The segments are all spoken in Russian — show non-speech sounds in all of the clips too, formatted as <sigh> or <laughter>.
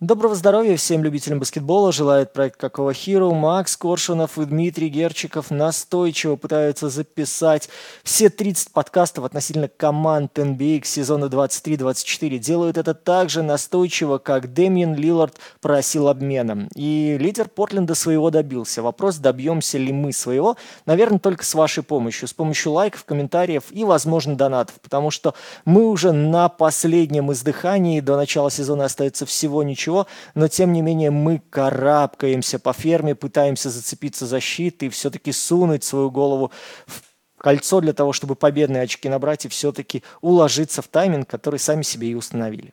Доброго здоровья всем любителям баскетбола. Желает проект Какого Хиру. Макс Коршунов и Дмитрий Герчиков настойчиво пытаются записать все 30 подкастов относительно команд NBA к сезону 23-24. Делают это так же настойчиво, как Дэмиен Лилард просил обмена. И лидер Портленда своего добился. Вопрос, добьемся ли мы своего, наверное, только с вашей помощью. С помощью лайков, комментариев и, возможно, донатов. Потому что мы уже на последнем издыхании. До начала сезона остается всего ничего ничего, но тем не менее мы карабкаемся по ферме, пытаемся зацепиться за щит и все-таки сунуть свою голову в кольцо для того, чтобы победные очки набрать и все-таки уложиться в тайминг, который сами себе и установили.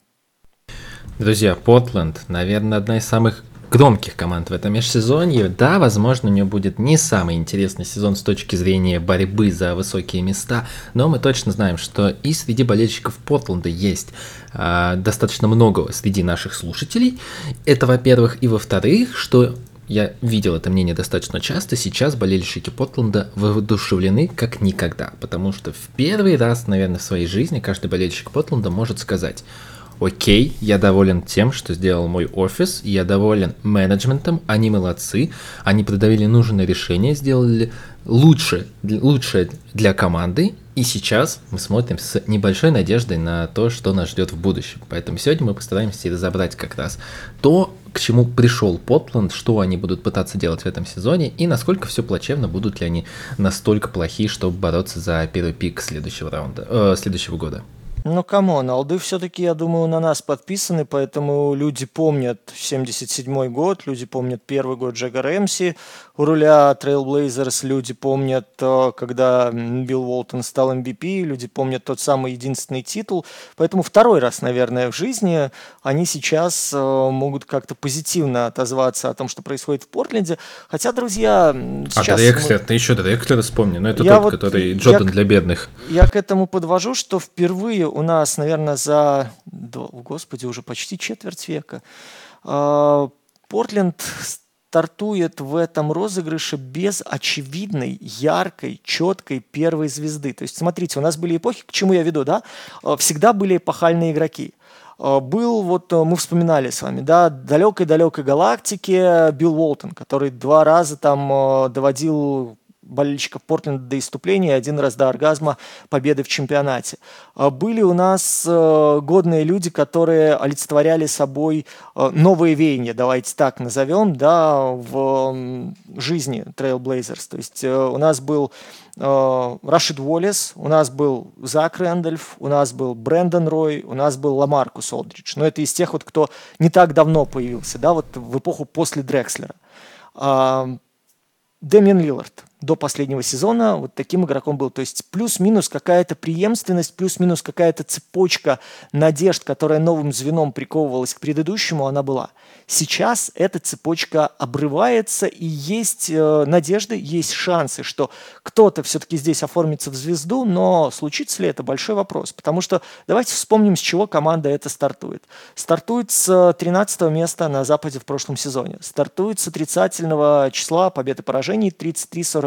Друзья, Портленд, наверное, одна из самых громких команд в этом межсезонье. Да, возможно, у нее будет не самый интересный сезон с точки зрения борьбы за высокие места, но мы точно знаем, что и среди болельщиков Портленда есть э, достаточно много среди наших слушателей. Это, во-первых, и во-вторых, что я видел это мнение достаточно часто, сейчас болельщики Портленда воодушевлены как никогда, потому что в первый раз, наверное, в своей жизни каждый болельщик Портленда может сказать – окей, я доволен тем, что сделал мой офис, я доволен менеджментом, они молодцы, они продавили нужное решение, сделали лучше, лучшее для команды, и сейчас мы смотрим с небольшой надеждой на то, что нас ждет в будущем. Поэтому сегодня мы постараемся разобрать как раз то, к чему пришел Портленд, что они будут пытаться делать в этом сезоне, и насколько все плачевно, будут ли они настолько плохи, чтобы бороться за первый пик следующего раунда, э, следующего года. Ну, come on, олды все-таки, я думаю, на нас подписаны, поэтому люди помнят 77 год, люди помнят первый год Джека Рэмси, у руля Trailblazers люди помнят, э, когда Билл Уолтон стал MVP, люди помнят тот самый единственный титул, поэтому второй раз, наверное, в жизни они сейчас э, могут как-то позитивно отозваться о том, что происходит в Портленде, хотя, друзья, сейчас... А Дрекслер, мы... ты еще Дрекслера вспомни, но это я тот, вот, который Джордан я, для бедных. Я к этому подвожу, что впервые у нас, наверное, за, господи, уже почти четверть века а, Портленд стартует в этом розыгрыше без очевидной, яркой, четкой первой звезды. То есть, смотрите, у нас были эпохи, к чему я веду, да? А, всегда были эпохальные игроки. А, был, вот мы вспоминали с вами, да, далекой-далекой галактике Билл Уолтон, который два раза там доводил болельщиков Портленда до иступления, один раз до оргазма победы в чемпионате. А были у нас э, годные люди, которые олицетворяли собой э, новые веяния, давайте так назовем, да, в жизни Trailblazers. То есть э, у нас был Рашид Уоллес, у нас был Зак Рэндольф, у нас был Брэндон Рой, у нас был Ламаркус Олдридж. Но это из тех, вот, кто не так давно появился, да, вот в эпоху после Дрекслера. Дэмиан Лиллард до последнего сезона вот таким игроком был. То есть плюс-минус какая-то преемственность, плюс-минус какая-то цепочка надежд, которая новым звеном приковывалась к предыдущему, она была. Сейчас эта цепочка обрывается, и есть э, надежды, есть шансы, что кто-то все-таки здесь оформится в звезду, но случится ли это большой вопрос. Потому что давайте вспомним, с чего команда это стартует. Стартует с 13 места на Западе в прошлом сезоне. Стартует с отрицательного числа побед и поражений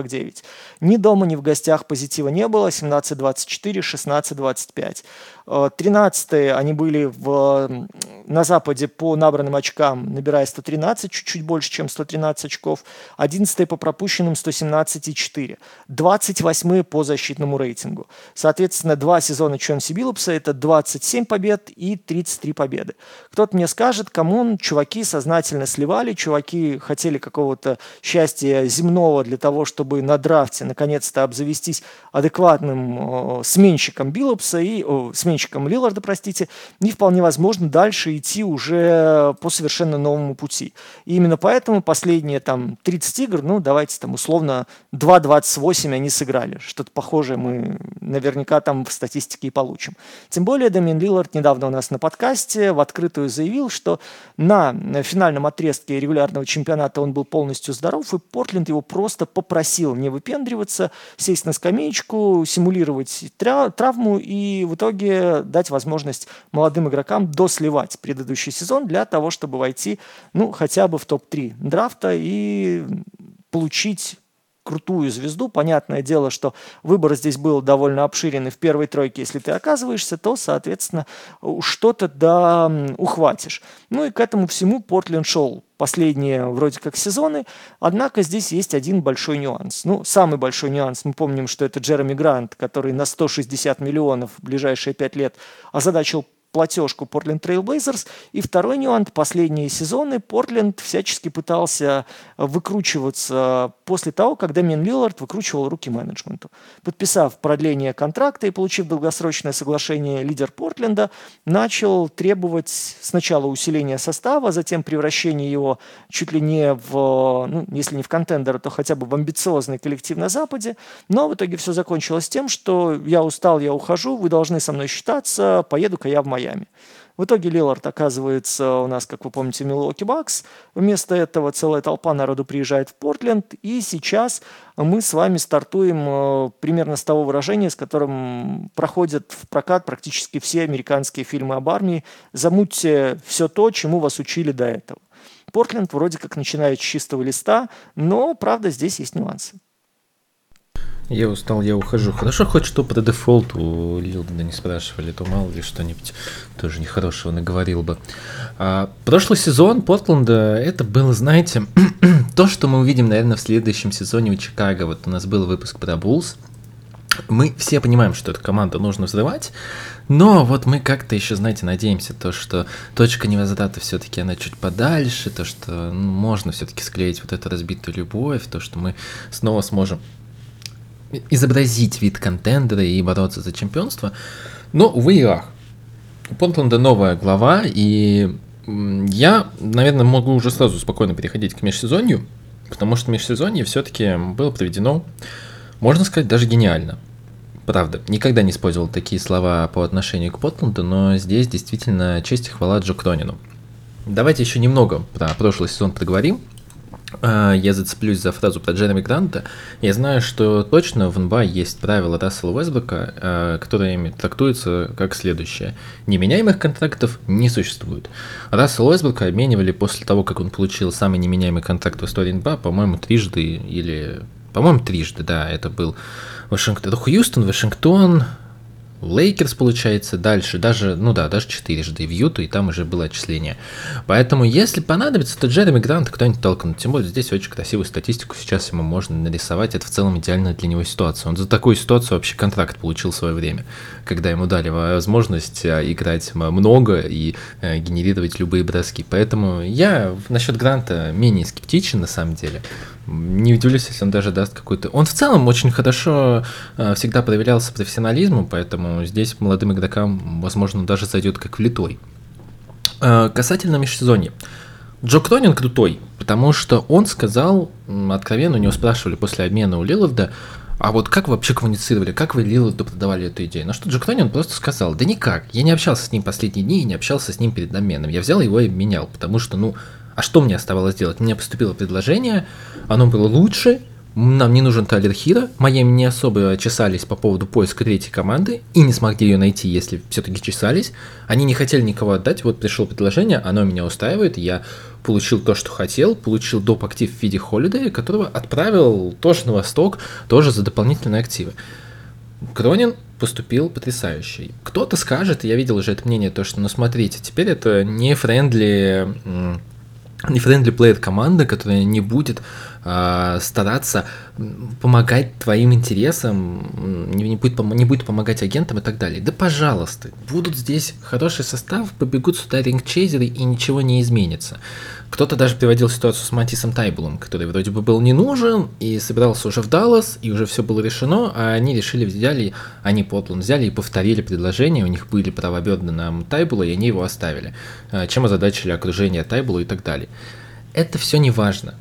33-49. Ни дома, ни в гостях позитива не было. 17-24, 16-25. 13 они были в, на Западе по набранным очкам, набирая 113, чуть-чуть больше, чем 113 очков. 11 по пропущенным 117,4. 28 по защитному рейтингу. Соответственно, два сезона Чонси Биллупса – это 27 побед и 33 победы. Кто-то мне скажет, кому чуваки сознательно сливали, чуваки хотели какого-то счастья земного для того, чтобы на драфте наконец-то обзавестись адекватным э, сменщиком Биллупса и э, сменщиком Лиларда, простите, и вполне возможно дальше идти уже по совершенно новому пути. И именно поэтому последние там 30 игр, ну давайте там условно 2-28 они сыграли. Что-то похожее мы наверняка там в статистике и получим. Тем более Дэмин Лилард недавно у нас на подкасте в открытую заявил, что на финальном отрезке регулярного чемпионата он был полностью здоров, и Портленд его просто попросил не выпендриваться, сесть на скамеечку, симулировать травму, и в итоге дать возможность молодым игрокам досливать предыдущий сезон для того, чтобы войти, ну, хотя бы в топ-3 драфта и получить крутую звезду. Понятное дело, что выбор здесь был довольно обширен, и в первой тройке, если ты оказываешься, то, соответственно, что-то да ухватишь. Ну и к этому всему Портленд шел последние вроде как сезоны. Однако здесь есть один большой нюанс. Ну, самый большой нюанс, мы помним, что это Джереми Грант, который на 160 миллионов в ближайшие пять лет озадачил платежку Portland Trail Blazers. И второй нюанс, последние сезоны Портленд всячески пытался выкручиваться после того, как Дэмиан Лиллард выкручивал руки менеджменту. Подписав продление контракта и получив долгосрочное соглашение, лидер Портленда начал требовать сначала усиления состава, затем превращения его чуть ли не в, ну, если не в контендера, то хотя бы в амбициозный коллектив на Западе. Но в итоге все закончилось тем, что я устал, я ухожу, вы должны со мной считаться, поеду-ка я в Майами. Майами. В итоге Лилард оказывается у нас, как вы помните, Милуоки Бакс. Вместо этого целая толпа народу приезжает в Портленд. И сейчас мы с вами стартуем э, примерно с того выражения, с которым проходят в прокат практически все американские фильмы об армии. Замутьте все то, чему вас учили до этого. Портленд вроде как начинает с чистого листа, но, правда, здесь есть нюансы. Я устал, я ухожу. Хорошо хоть что по дефолту Лилдена не спрашивали, то мало ли что-нибудь тоже нехорошего наговорил бы. А, прошлый сезон Портленда, это было, знаете, <clears throat> то, что мы увидим, наверное, в следующем сезоне у Чикаго. Вот у нас был выпуск про Буллс. Мы все понимаем, что эту команду нужно взрывать, но вот мы как-то еще, знаете, надеемся, то, что точка невозврата все-таки она чуть подальше, то, что ну, можно все-таки склеить вот эту разбитую любовь, то, что мы снова сможем изобразить вид контендера и бороться за чемпионство. Но, увы и ах. У Портленда новая глава, и я, наверное, могу уже сразу спокойно переходить к межсезонью, потому что межсезонье все-таки было проведено, можно сказать, даже гениально. Правда, никогда не использовал такие слова по отношению к Портленду, но здесь действительно честь и хвала Джо Кронину. Давайте еще немного про прошлый сезон поговорим. А, я зацеплюсь за фразу про Джереми Гранта. Я знаю, что точно в НБА есть правило Рассела Уэсбека, а, которое трактуется как следующее. Неменяемых контрактов не существует. Рассел Уэсбека обменивали после того, как он получил самый неменяемый контракт в истории НБА, по-моему, трижды или... По-моему, трижды, да, это был Вашингтон, Хьюстон, Вашингтон, Лейкерс, получается, дальше, даже, ну да, даже четырежды в Юту, и там уже было отчисление. Поэтому, если понадобится, то Джерами Гранта кому-нибудь толкнут. Тем более, здесь очень красивую статистику сейчас ему можно нарисовать. Это в целом идеальная для него ситуация. Он за такую ситуацию вообще контракт получил в свое время, когда ему дали возможность а, играть много и э, генерировать любые броски. Поэтому я насчет Гранта менее скептичен на самом деле. Не удивлюсь, если он даже даст какой-то... Он в целом очень хорошо э, всегда проверялся профессионализмом, поэтому здесь молодым игрокам, возможно, даже зайдет как влитой. Э, касательно межсезонья. Джо Кронин крутой, потому что он сказал, откровенно, у него спрашивали после обмена у Лиларда, а вот как вы вообще коммуницировали, как вы Лиларду продавали эту идею? На что Джо Кронин просто сказал, да никак, я не общался с ним последние дни и не общался с ним перед обменом, я взял его и менял, потому что, ну, а что мне оставалось делать? Мне поступило предложение, оно было лучше, нам не нужен Тайлер Хирро, Майами не особо чесались по поводу поиска третьей команды и не смогли ее найти, если все-таки чесались. Они не хотели никого отдать, вот пришло предложение, оно меня устраивает, я получил то, что хотел, получил доп. актив в виде Холидея, которого отправил тоже на восток, тоже за дополнительные активы. Кронин поступил потрясающе. Кто-то скажет, я видел уже это мнение, то, что, ну смотрите, теперь это не friendly не френдли плеер команда, которая не будет э, стараться помогать твоим интересам, не, не, будет, не будет помогать агентам и так далее. Да пожалуйста, будут здесь хороший состав, побегут сюда ринг-чейзеры и ничего не изменится. Кто-то даже приводил ситуацию с Матисом Тайбулом, который вроде бы был не нужен и собирался уже в Даллас, и уже все было решено, а они решили, взяли, они Портланд взяли и повторили предложение, у них были права бедны на Тайбула, и они его оставили, а, чем озадачили окружение Тайбула и так далее. Это все не важно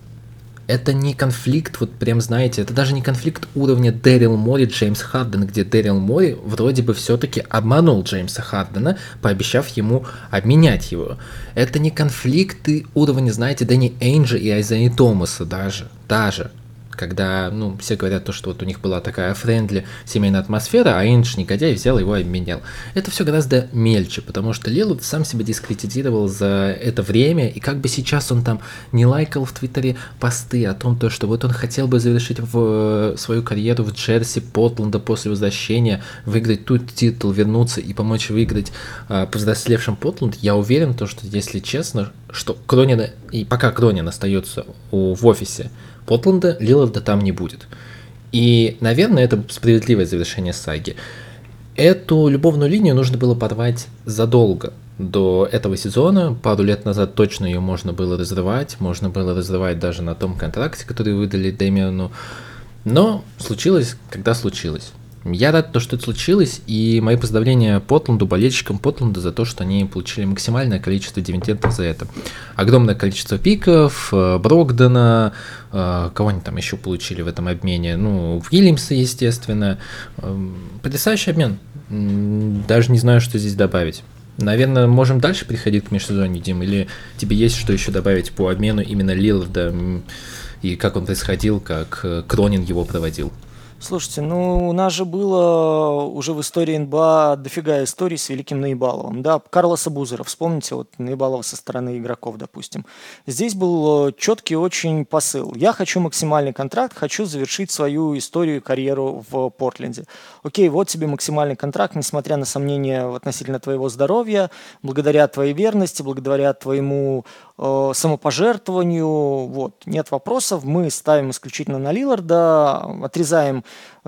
это не конфликт, вот прям знаете, это даже не конфликт уровня Дэрил Мори, Джеймс Харден, где Дэрил Мори вроде бы все-таки обманул Джеймса Хардена, пообещав ему обменять его. Это не конфликты уровня, знаете, Дэнни Эйнджа и Айзеи Томаса даже, даже когда, ну, все говорят то, что вот у них была такая friendly семейная атмосфера, а Индж негодяй взял его и обменял. Это все гораздо мельче, потому что Лилуд сам себя дискредитировал за это время, и как бы сейчас он там не лайкал в Твиттере посты о том, то, что вот он хотел бы завершить в свою карьеру в Джерси, Портленда после возвращения, выиграть тут титул, вернуться и помочь выиграть э, повзрослевшим Портленд, я уверен, то, что если честно, что Кронин, и пока Кронин остается у, в офисе, Портленда, Лиларда там не будет. И, наверное, это справедливое завершение саги. Эту любовную линию нужно было порвать задолго до этого сезона. Пару лет назад точно ее можно было разрывать. Можно было разрывать даже на том контракте, который выдали Дэмиону. Но случилось, когда случилось. Я рад, что это случилось, и мои поздравления Потланду, болельщикам Потланда за то, что они получили максимальное количество дивидендов за это. Огромное количество пиков, э, Брогдена, э, кого они там еще получили в этом обмене, ну, Вильямса, естественно. Эм, потрясающий обмен. Даже не знаю, что здесь добавить. Наверное, можем дальше переходить к межсезонью, Дим, или тебе есть что еще добавить по обмену именно Лиларда и как он происходил, как э, Кронин его проводил? Слушайте, ну у нас же было уже в истории НБА дофига историй с великим Наибаловым. Да, Карлоса Бузера, вспомните, вот Наибалова со стороны игроков, допустим. Здесь был э, четкий очень посыл. Я хочу максимальный контракт, хочу завершить свою историю и карьеру в Портленде. Окей, вот тебе максимальный контракт, несмотря на сомнения относительно твоего здоровья, благодаря твоей верности, благодаря твоему самопожертвованию, вот, нет вопросов, мы ставим исключительно на Лиларда, отрезаем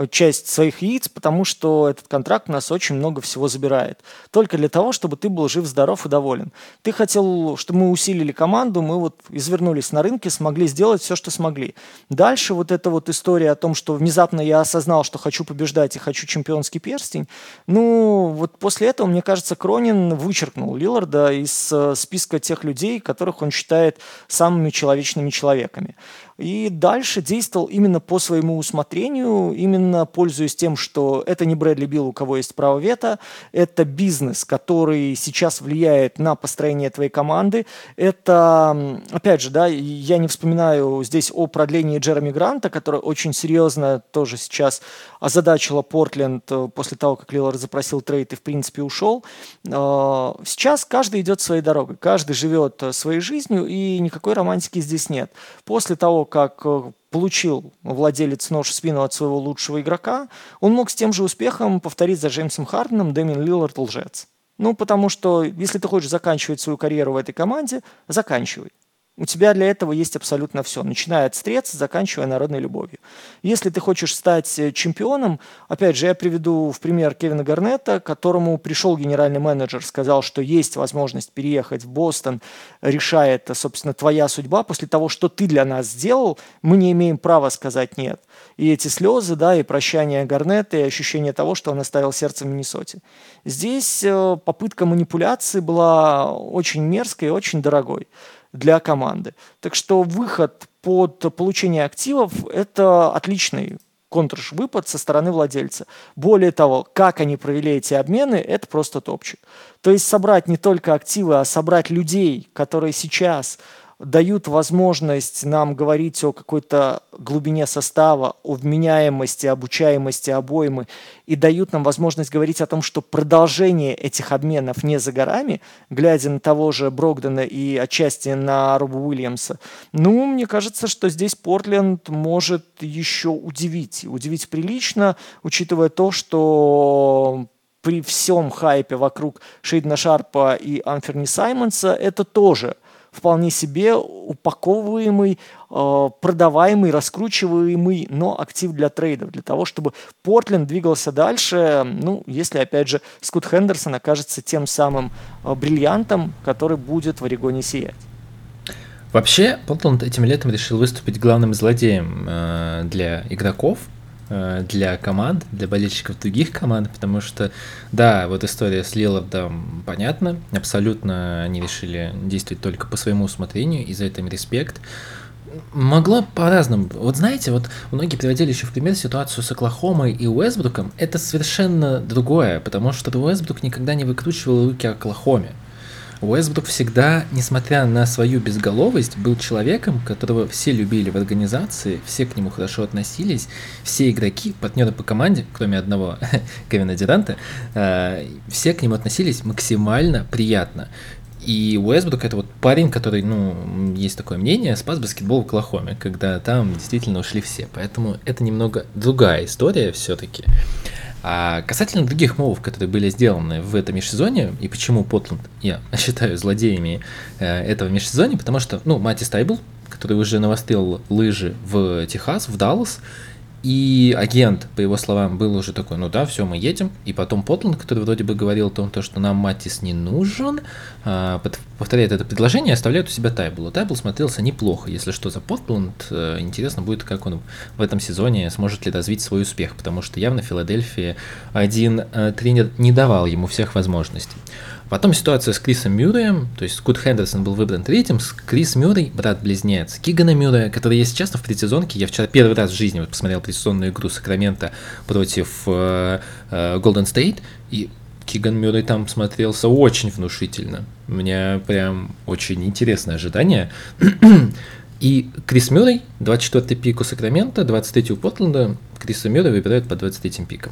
часть своих яиц, потому что этот контракт у нас очень много всего забирает. Только для того, чтобы ты был жив, здоров и доволен. Ты хотел, чтобы мы усилили команду, мы вот извернулись на рынке, смогли сделать все, что смогли. Дальше вот эта вот история о том, что внезапно я осознал, что хочу побеждать и хочу чемпионский перстень, ну, вот после этого, мне кажется, Кронин вычеркнул Лиларда из э, списка тех людей, которых он считает самыми человечными человеками. И дальше действовал именно по своему усмотрению, именно пользуясь тем, что это не Брэдли Билл, у кого есть право вето, это бизнес, который сейчас влияет на построение твоей команды. Это, опять же, да, я не вспоминаю здесь о продлении Джереми Гранта, который очень серьезно тоже сейчас озадачила Портленд э, после того, как Лилар запросил трейд и, в принципе, ушел. Э, сейчас каждый идет своей дорогой, каждый живет э, своей жизнью, и никакой романтики здесь нет. После того, как э, получил владелец нож спину от своего лучшего игрока, он мог с тем же успехом повторить за Джеймсом Харденом Дэмин Лиллард лжец. Ну, потому что если ты хочешь заканчивать свою карьеру в этой команде, заканчивай. У тебя для этого есть абсолютно все, начиная от средств, заканчивая народной любовью. Если ты хочешь стать э, чемпионом, опять же, я приведу в пример Кевина Гарнета, которому пришел генеральный менеджер, сказал, что есть возможность переехать в Бостон, решает, собственно, твоя судьба. После того, что ты для нас сделал, мы не имеем права сказать нет. И эти слезы, да, и прощание Гарнета, и ощущение того, что он оставил сердце в Миннесоте. Здесь э, попытка манипуляции была очень мерзкой и очень дорогой для команды. Так что выход под получение активов – это отличный контрвыпад со стороны владельца. Более того, как они провели эти обмены, это просто топчик. То есть собрать не только активы, а собрать людей, которые сейчас дают возможность нам говорить о какой-то глубине состава, о вменяемости, обучаемости обоймы, и дают нам возможность говорить о том, что продолжение этих обменов не за горами, глядя на того же Брогдена и отчасти на Роба Уильямса. Ну, мне кажется, что здесь Портленд может еще удивить. Удивить прилично, учитывая то, что при всем хайпе вокруг Шейдна Шарпа и Амферни Саймонса это тоже – вполне себе упаковываемый, э, продаваемый, раскручиваемый, но актив для трейдов, для того, чтобы Портленд двигался дальше, ну, если, опять же, Скотт Хендерсон окажется тем самым э, бриллиантом, который будет в Орегоне сиять. Вообще, Портленд этим летом решил выступить главным злодеем э, для игроков, для команд, для болельщиков других команд, потому что, да, вот история с Лилардом понятна, абсолютно они решили действовать только по своему усмотрению, и за это им респект. Могло по-разному. Вот знаете, вот многие приводили еще в пример ситуацию с Оклахомой и Уэсбруком. Это совершенно другое, потому что Уэсбрук никогда не выкручивал руки Оклахоме. Уэсбрук всегда, несмотря на свою безголовость, был человеком, которого все любили в организации, все к нему хорошо относились, все игроки, партнеры по команде, кроме одного <laughs> Кевина Диранта, э, все к нему относились максимально приятно. И Уэсбрук это вот парень, который, ну, есть такое мнение, спас баскетбол в Оклахоме, когда там действительно ушли все. Поэтому это немного другая история все-таки. А касательно других мувов, которые были сделаны в этом межсезонье, и почему Потланд я <laughs> считаю злодеями э, этого межсезонья, потому что, ну, Мати Стайбл, который уже навострил лыжи в Техас, в Даллас, и агент, по его словам, был уже такой, ну да, все, мы едем. И потом Потланд, который вроде бы говорил о том, что нам Матис не нужен, а, повторяет это предложение и оставляет у себя Тайбула. Тайбл смотрелся неплохо, если что, за Потланд. Э, интересно будет, как он в этом сезоне сможет ли развить свой успех, потому что явно Филадельфия один э, тренер не давал ему всех возможностей. Потом ситуация с Крисом Мюрреем, то есть Скотт Хендерсон был выбран третьим, Крис Мюррей, брат-близнец Кигана Мюррея, который, если честно, в предсезонке, я вчера первый раз в жизни вот посмотрел предсезонную игру Сакрамента против э, э, Golden State, и Киган Мюррей там смотрелся очень внушительно. У меня прям очень интересное ожидание. <clears throat> И Крис Мюррей, 24-й пик у Сакрамента, 23-й у Портленда, Криса Мюррея выбирают по 23-м пикам.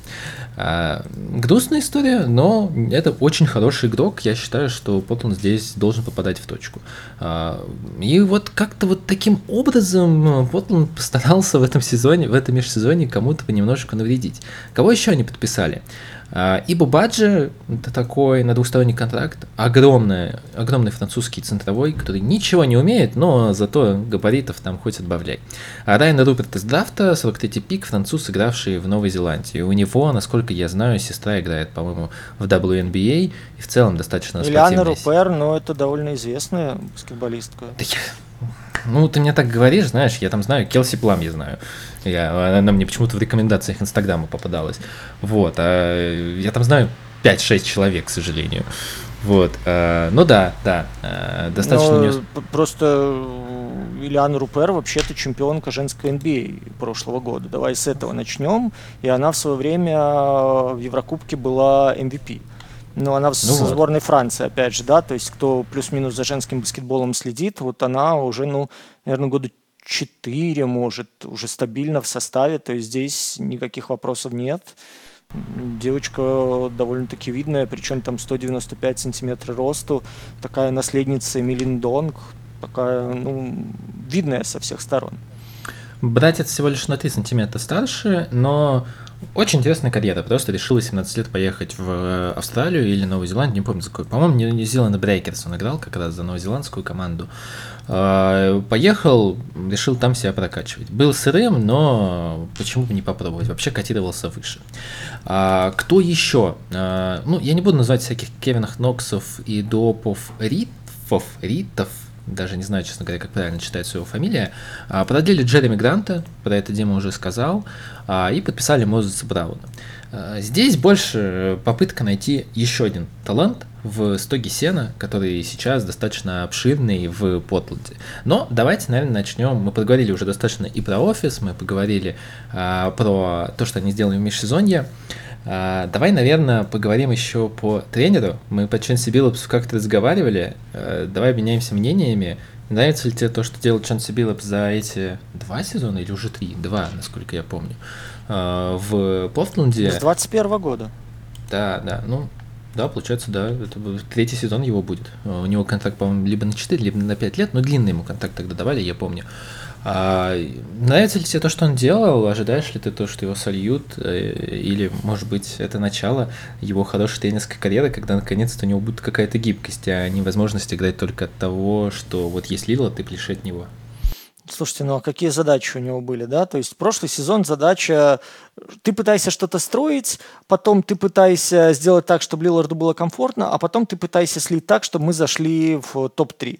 А, грустная история, но это очень хороший игрок. Я считаю, что Портленд здесь должен попадать в точку. А, и вот как-то вот таким образом Портленд постарался в этом сезоне, в этом межсезоне кому-то понемножечку навредить. Кого еще они подписали? А, и Бубаджи – это такой на двухсторонний контракт, огромный, огромный французский центровой, который ничего не умеет, но зато габаритов там хоть отбавляй. А Райан Руперт из драфта, 43-й пик, француз, игравший в Новой Зеландии. У него, насколько я знаю, сестра играет, по-моему, в WNBA, и в целом достаточно Ильяна Рупер, но это довольно известная баскетболистка. Да я... Ну, ты мне так говоришь, знаешь, я там знаю, Келси Плам я знаю. Я, она мне почему-то в рекомендациях Инстаграма попадалась. Вот, а я там знаю 5-6 человек, к сожалению. Вот, э, ну да, да, э, достаточно... Но не... Просто Ильяна Рупер вообще-то чемпионка женской NBA а прошлого года. Давай с этого начнем. И она в свое время в Еврокубке была MVP. Но она в ну вот. сборной Франции, опять же, да, то есть кто плюс-минус за женским баскетболом следит, вот она уже, ну, наверное, года 4, может, уже стабильно в составе, то есть здесь никаких вопросов нет. Девочка довольно-таки видная, причем там 195 сантиметров росту, такая наследница Эмилин Донг, такая, ну, видная со всех сторон. Братец всего лишь на 3 сантиметра старше, но очень интересная карьера. Просто решил 17 лет поехать в э, Австралию или Новую Зеландию, не помню за какой. По-моему, Zealand Breakers он играл как раз за новозеландскую команду. А, поехал, решил там себя прокачивать. Был сырым, но почему бы не попробовать? Вообще котировался выше. А, кто еще? А, ну, я не буду называть всяких Кевинах Ноксов и Допов Ритфов, Ритов, даже не знаю, честно говоря, как правильно читается его фамилия, а, продлили Джереми Гранта, про это Дима уже сказал, а, и подписали Мозеса Брауна. А, здесь больше попытка найти еще один талант в стоге сена, который сейчас достаточно обширный в Потланде. Но давайте, наверное, начнем. Мы поговорили уже достаточно и про офис, мы поговорили про то, что они сделали в межсезонье. А, давай, наверное, поговорим еще по тренеру. Мы по Ченси Биллопсу как-то разговаривали. А, давай обменяемся мнениями. Нравится ли тебе то, что делал Ченси Биллопс за эти два сезона или уже три? Два, насколько я помню. А, в Портленде. С 21 года. Да, да. Ну, да, получается, да, это третий сезон его будет. У него контракт, по-моему, либо на 4, либо на 5 лет, но длинный ему контракт тогда давали, я помню. А, нравится ли тебе то, что он делал? Ожидаешь ли ты то, что его сольют? Э, или, может быть, это начало его хорошей тренерской карьеры, когда наконец-то у него будет какая-то гибкость, а не возможность играть только от того, что вот есть Лила, ты пляши от него? Слушайте, ну а какие задачи у него были, да? То есть прошлый сезон задача, ты пытаешься что-то строить, потом ты пытаешься сделать так, чтобы Лиларду было комфортно, а потом ты пытаешься слить так, чтобы мы зашли в топ-3.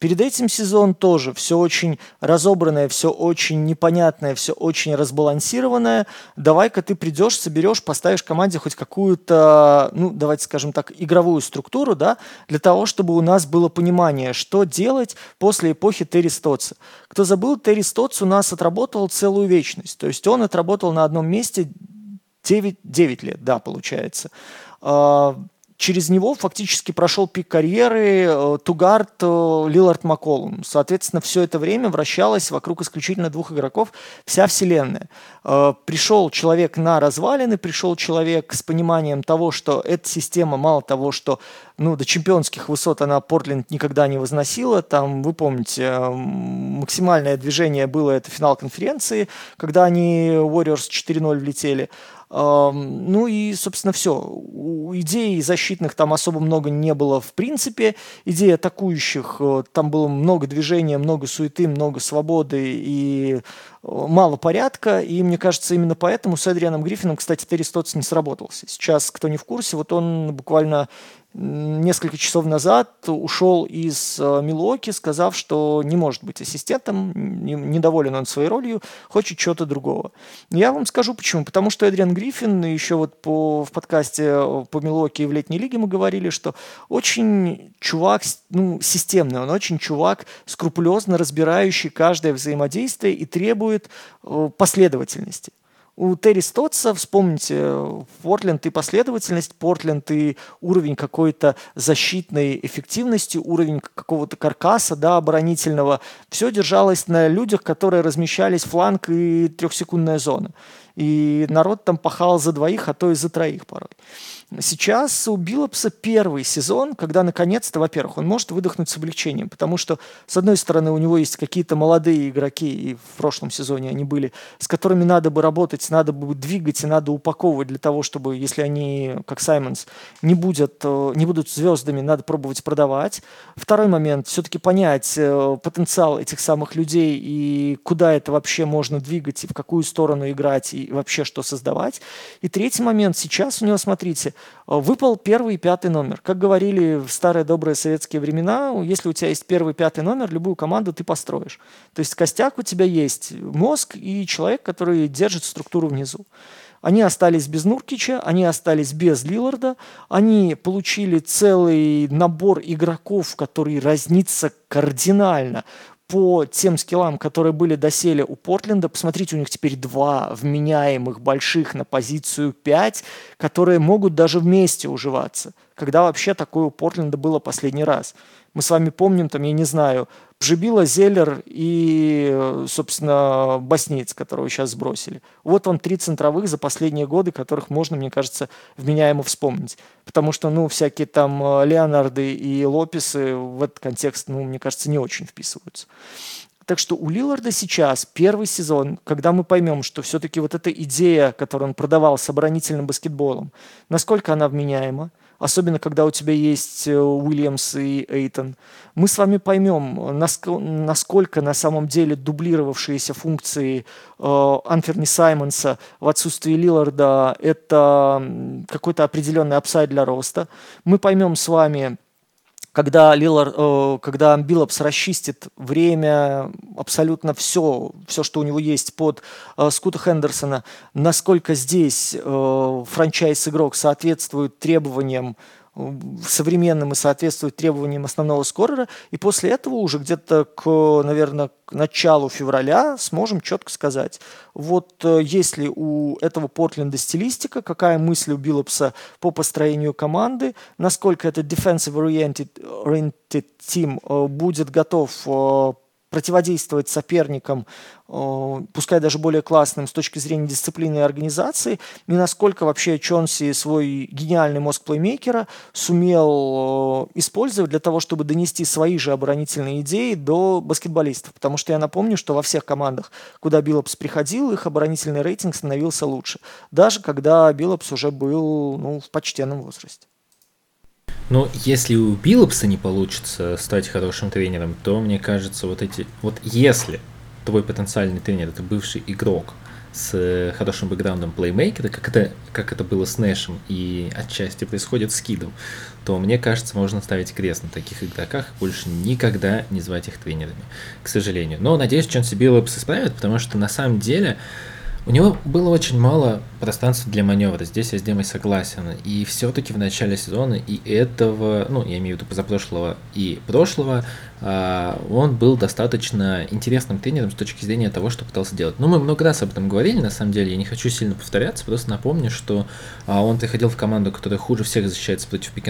Перед этим сезон тоже все очень разобранное, все очень непонятное, все очень разбалансированное. Давай-ка ты придешь, соберешь, поставишь команде хоть какую-то, ну, давайте скажем так, игровую структуру, да, для того, чтобы у нас было понимание, что делать после эпохи Терри Стотса. Кто забыл, Терри Стотс у нас отработал целую вечность. То есть он отработал на одном месте 9, 9 лет, да, получается. Через него фактически прошел пик карьеры э, Тугард э, Лилард Макколум. Соответственно, все это время вращалась вокруг исключительно двух игроков вся вселенная. Э, пришел человек на развалины, пришел человек с пониманием того, что эта система мало того, что ну, до чемпионских высот она Портленд никогда не возносила. Там, вы помните, максимальное движение было это финал конференции, когда они Warriors 4-0 влетели. Ну и, собственно, все. У идей защитных там особо много не было в принципе. Идей атакующих, э, там было много движения, много суеты, много свободы и мало порядка. И мне кажется, именно поэтому с Эдрианом Гриффином, кстати, Терри Стотс не сработался. Сейчас, кто не в курсе, вот он буквально несколько часов назад ушел из э, Милуоки, сказав, что не может быть ассистентом, недоволен он своей ролью, хочет чего-то другого. Я вам скажу почему. Потому что Эдриан Гриффин, еще вот по, в подкасте э, по Милуоки и в летней лиге мы говорили, что очень чувак ну, системный, он очень чувак, скрупулезно разбирающий каждое взаимодействие и требует э, последовательности у Терри Стотса, вспомните, Портленд и последовательность, Портленд и уровень какой-то защитной эффективности, уровень какого-то каркаса, да, оборонительного, все держалось на людях, которые размещались фланг и трехсекундная зона. И народ там пахал за двоих, а то и за троих порой. Сейчас у Биллопса первый сезон, когда наконец-то, во-первых, он может выдохнуть с облегчением, потому что, с одной стороны, у него есть какие-то молодые игроки, и в прошлом сезоне они были, с которыми надо бы работать, надо бы двигать и надо упаковывать для того, чтобы, если они, как Саймонс, не будут, э, не будут звездами, надо пробовать продавать. Второй момент, все-таки понять э, потенциал этих самых людей и куда это вообще можно двигать, и в какую сторону играть, и вообще что создавать. И третий момент, сейчас у него, смотрите, выпал первый и пятый номер. Как говорили в старые добрые советские времена, если у тебя есть первый и пятый номер, любую команду ты построишь. То есть костяк у тебя есть, мозг и человек, который держит структуру внизу. Они остались без Нуркича, они остались без Лиларда, они получили целый набор игроков, который разнится кардинально по тем скиллам, которые были доселе у Портленда, посмотрите, у них теперь два вменяемых больших на позицию 5, которые могут даже вместе уживаться. Когда вообще такое у Портленда было последний раз? Мы с вами помним, там, я не знаю, Пжибила, Зеллер и, собственно, Боснец, которого сейчас сбросили. Вот вам три центровых за последние годы, которых можно, мне кажется, вменяемо вспомнить. Потому что, ну, всякие там э, Леонарды и Лопесы в этот контекст, ну, мне кажется, не очень вписываются. Так что у Лиларда сейчас первый сезон, когда мы поймем, что все-таки вот эта идея, которую он продавал с оборонительным баскетболом, насколько она вменяема, особенно когда у тебя есть э, Уильямс и Эйтон, мы с вами поймем, насколько на самом деле дублировавшиеся функции э, Анферни Саймонса в отсутствии Лиларда – это какой-то определенный upside для роста. Мы поймем с вами, когда Лиллард, э, когда Биллопс расчистит время, абсолютно все, все, что у него есть под э, Скута Хендерсона, насколько здесь э, franchise -игрок соответствует требованиям современным и соответствует требованиям основного скорера. И после этого уже где-то к, наверное, к началу февраля сможем четко сказать, вот э, если у этого Портленда стилистика, какая мысль у Биллопса по построению команды, насколько этот defensive oriented, oriented team э, будет готов э, противодействовать соперникам, э, пускай даже более классным с точки зрения дисциплины и организации, и насколько вообще Чонси свой гениальный мозг плеймейкера сумел э, использовать для того, чтобы донести свои же оборонительные идеи до баскетболистов. Потому что я напомню, что во всех командах, куда Биллопс приходил, их оборонительный рейтинг становился лучше. Даже когда Биллопс уже был ну, в почтенном возрасте. Но если у Биллопса не получится стать хорошим тренером, то мне кажется, вот эти... Вот если твой потенциальный тренер это бывший игрок с хорошим бэкграундом плеймейкера, как это, как это было с Нэшем и отчасти происходит с Кидом, то мне кажется, можно ставить крест на таких игроках и больше никогда не звать их тренерами, к сожалению. Но надеюсь, Чонси Биллопс исправит, потому что на самом деле У него было очень мало пространства для маневра, здесь я с Демой согласен. И все-таки в начале сезона и этого, ну, я имею в виду позапрошлого и прошлого, а, он был достаточно интересным тренером с точки зрения того, что пытался делать. Ну, мы много раз об этом говорили, на самом деле, я не хочу сильно повторяться, просто напомню, что а, он приходил в команду, которая хуже всех защищается против пик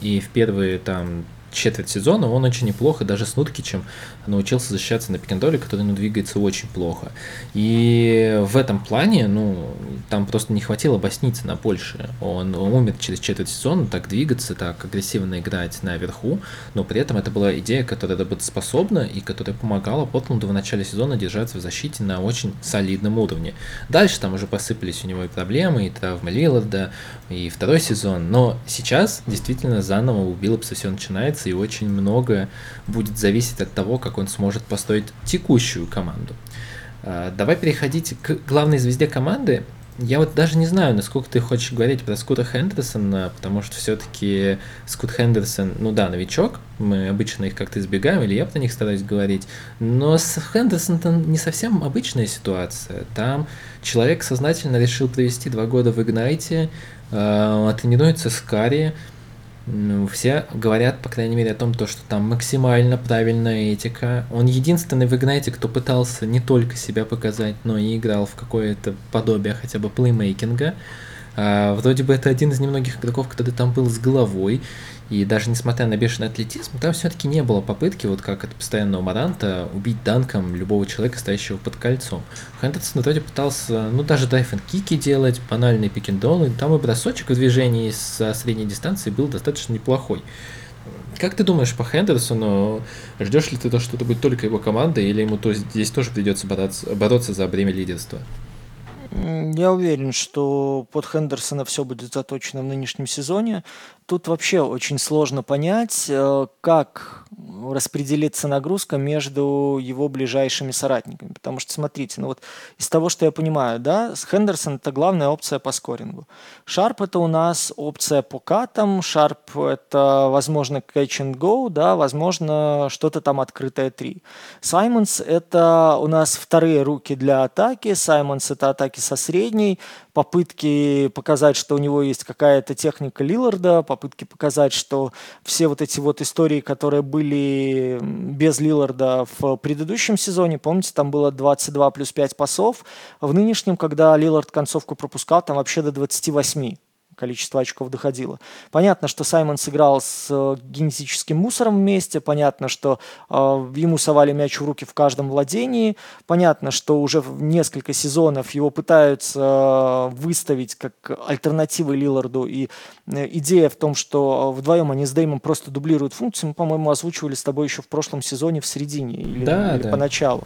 и в первые там четверть сезона он очень неплохо, даже с Нуткичем научился защищаться на пикендоле, который ну, двигается очень плохо. И в этом плане, ну, там просто не хватило босниться на Польше. Он, он умер через четверть сезона, так двигаться, так агрессивно играть наверху, но при этом это была идея, которая работоспособна и которая помогала Потланду в начале сезона держаться в защите на очень солидном уровне. Дальше там уже посыпались у него и проблемы, и травмы Лиларда, и второй сезон, но сейчас действительно заново у Биллопса все начинается, и очень многое будет зависеть от того, как он сможет построить текущую команду. А, давай переходить к главной звезде команды. Я вот даже не знаю, насколько ты хочешь говорить про Скута Хендерсона, потому что все-таки Скут Хендерсон, ну да, новичок, мы обычно их как-то избегаем, или я про них стараюсь говорить, но с Хендерсоном не совсем обычная ситуация. Там человек сознательно решил провести два года в Игнайте, э, тренируется с Карри, ну, все говорят, по крайней мере, о том, то, что там максимально правильная этика. Он единственный в Игнайте, кто пытался не только себя показать, но и играл в какое-то подобие хотя бы плеймейкинга. А, вроде бы это один из немногих игроков, который там был с головой. И даже несмотря на бешеный атлетизм, там все-таки не было попытки, вот как от постоянного Маранта, убить данком любого человека, стоящего под кольцом. Хендерсон вроде пытался, ну, даже дайфен кики делать, банальные пикендолы. Там и бросочек в движении со средней дистанции был достаточно неплохой. Как ты думаешь по Хендерсону, ждешь ли ты то, что это будет только его команда, или ему то, здесь тоже придется бороться, бороться за бремя лидерства? Я уверен, что под Хендерсона все будет заточено в нынешнем сезоне. Тут вообще очень сложно понять, э, как распределится нагрузка между его ближайшими соратниками. Потому что, смотрите, ну вот из того, что я понимаю, да, Хендерсон это главная опция по скорингу. Шарп это у нас опция по катам, Шарп это, возможно, catch and go, да, возможно, что-то там открытое 3. Саймонс это у нас вторые руки для атаки, Саймонс это атаки со средней, попытки показать, что у него есть какая-то техника Лиларда, попытки показать, что все вот эти вот истории, которые были без Лиларда в предыдущем сезоне, помните, там было 22 плюс 5 пасов, в нынешнем, когда Лилард концовку пропускал, там вообще до 28 количество очков доходило. Понятно, что Саймон сыграл с э, генетическим мусором вместе, понятно, что э, ему совали мяч в руки в каждом владении, понятно, что уже в несколько сезонов его пытаются э, выставить как альтернативы Лиларду, и э, идея в том, что вдвоем они с Деймом просто дублируют функцию, мы, по-моему, озвучивали с тобой еще в прошлом сезоне в середине или, да, или да. поначалу.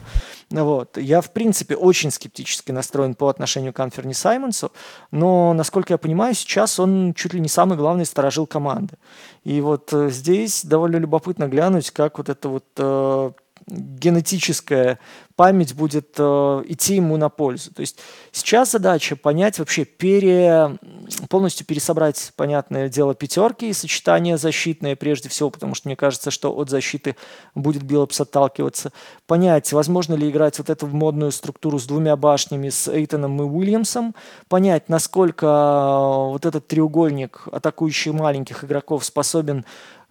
Вот. Я, в принципе, очень скептически настроен по отношению к Анферни Саймонсу, но, насколько я понимаю, сейчас он чуть ли не самый главный сторожил команды. И вот э, здесь довольно любопытно глянуть, как вот это вот э, генетическая память будет э, идти ему на пользу. То есть сейчас задача понять вообще, пере, полностью пересобрать, понятное дело, пятерки и сочетания защитные прежде всего, потому что мне кажется, что от защиты будет Биллопс отталкиваться. Понять, возможно ли играть вот эту модную структуру с двумя башнями, с Эйтоном и Уильямсом. Понять, насколько э, вот этот треугольник, атакующий маленьких игроков, способен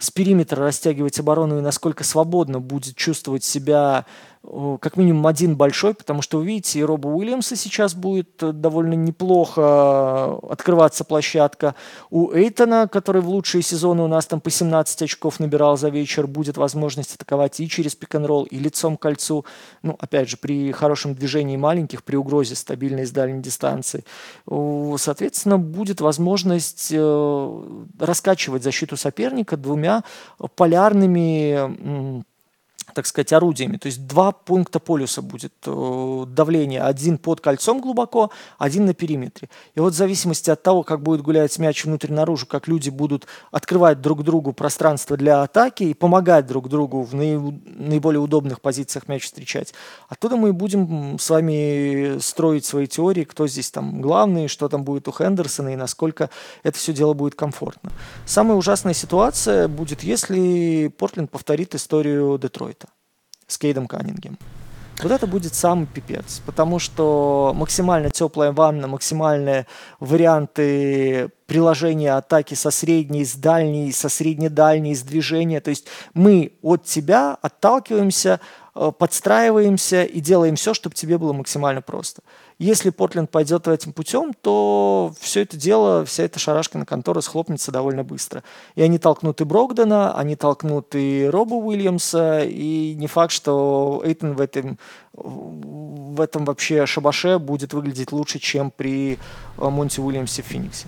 с периметра растягивать оборону и насколько свободно будет чувствовать себя как минимум один большой, потому что вы видите, и Роба Уильямса сейчас будет э, довольно неплохо э, открываться площадка. У Эйтона, который в лучшие сезоны у нас там по 17 очков набирал за вечер, будет возможность атаковать и через пик-н-ролл, и лицом к кольцу. Ну, опять же, при хорошем движении маленьких, при угрозе стабильной с дальней дистанции. Соответственно, будет возможность э, раскачивать защиту соперника двумя полярными так сказать, орудиями. То есть два пункта полюса будет э, давление. Один под кольцом глубоко, один на периметре. И вот в зависимости от того, как будет гулять мяч внутрь-наружу, как люди будут открывать друг другу пространство для атаки и помогать друг другу в наиболее удобных позициях мяч встречать, оттуда мы будем с вами строить свои теории, кто здесь там главный, что там будет у Хендерсона и насколько это все дело будет комфортно. Самая ужасная ситуация будет, если Портленд повторит историю Детройта с Кейдом Каннингем. Вот это будет самый пипец, потому что максимально теплая ванна, максимальные варианты приложения атаки со средней, с дальней, со средне-дальней, с движения. То есть мы от тебя отталкиваемся, подстраиваемся и делаем все, чтобы тебе было максимально просто. Если Портленд пойдет этим путем, то все это дело, вся эта шарашка на конторы схлопнется довольно быстро. И они толкнут и Брогдена, они толкнут и Роба Уильямса, и не факт, что Эйтон в этом, в этом вообще шабаше будет выглядеть лучше, чем при э, Монти Уильямсе в Фениксе.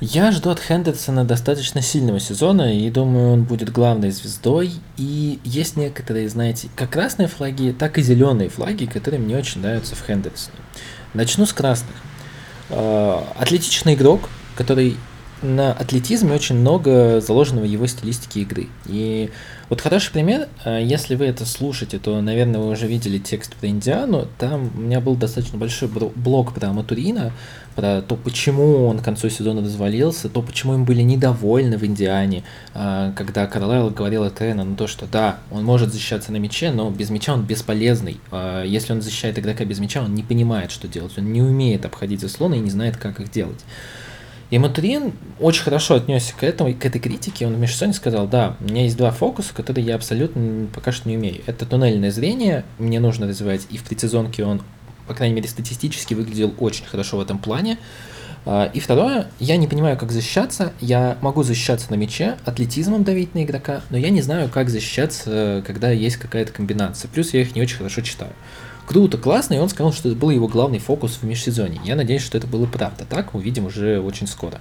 Я жду от Хендерсона достаточно сильного сезона и думаю, он будет главной звездой. И есть некоторые, знаете, как красные флаги, так и зеленые флаги, которые мне очень нравятся в Хендерсоне. Начну с красных. А, атлетичный игрок, который на атлетизме очень много заложено в его стилистике игры. И вот хороший пример, а, если вы это слушаете, то, наверное, вы уже видели текст про Индиану. Там у меня был достаточно большой блок про Матурина, про то, почему он к концу сезона развалился, то, почему им были недовольны в Индиане, а, когда Карлайл говорил откровенно на то, что да, он может защищаться на мяче, но без мяча он бесполезный. А, если он защищает игрока без мяча, он не понимает, что делать, он не умеет обходить заслоны и не знает, как их делать. И Матурин очень хорошо отнесся к этому, к этой критике. Он в межсезонье сказал, да, у меня есть два фокуса, которые я абсолютно пока что не умею. Это туннельное зрение, мне нужно развивать, и в предсезонке он, по крайней мере, статистически выглядел очень хорошо в этом плане. А, и второе, я не понимаю, как защищаться. Я могу защищаться на мяче, атлетизмом давить на игрока, но я не знаю, как защищаться, когда есть какая-то комбинация. Плюс я их не очень хорошо читаю круто, классно, и он сказал, что это был его главный фокус в межсезонье. Я надеюсь, что это было правда. Так увидим уже очень скоро.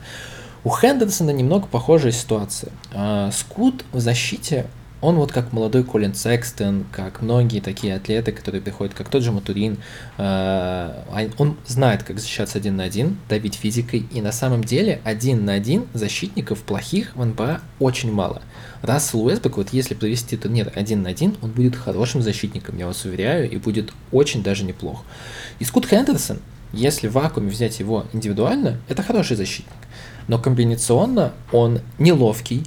У Хендерсона немного похожая ситуация. А, Скут в защите он вот как молодой Колин Секстон, как многие такие атлеты, которые приходят, как тот же Матурин, э, он знает, как защищаться один на один, давить физикой, и на самом деле один на один защитников плохих в НБА очень мало. Рассел Уэсбек, вот если провести турнир один на один, он будет хорошим защитником, я вас уверяю, и будет очень даже неплох. И Скут Хендерсон, если в вакууме взять его индивидуально, это хороший защитник. Но комбинационно он неловкий,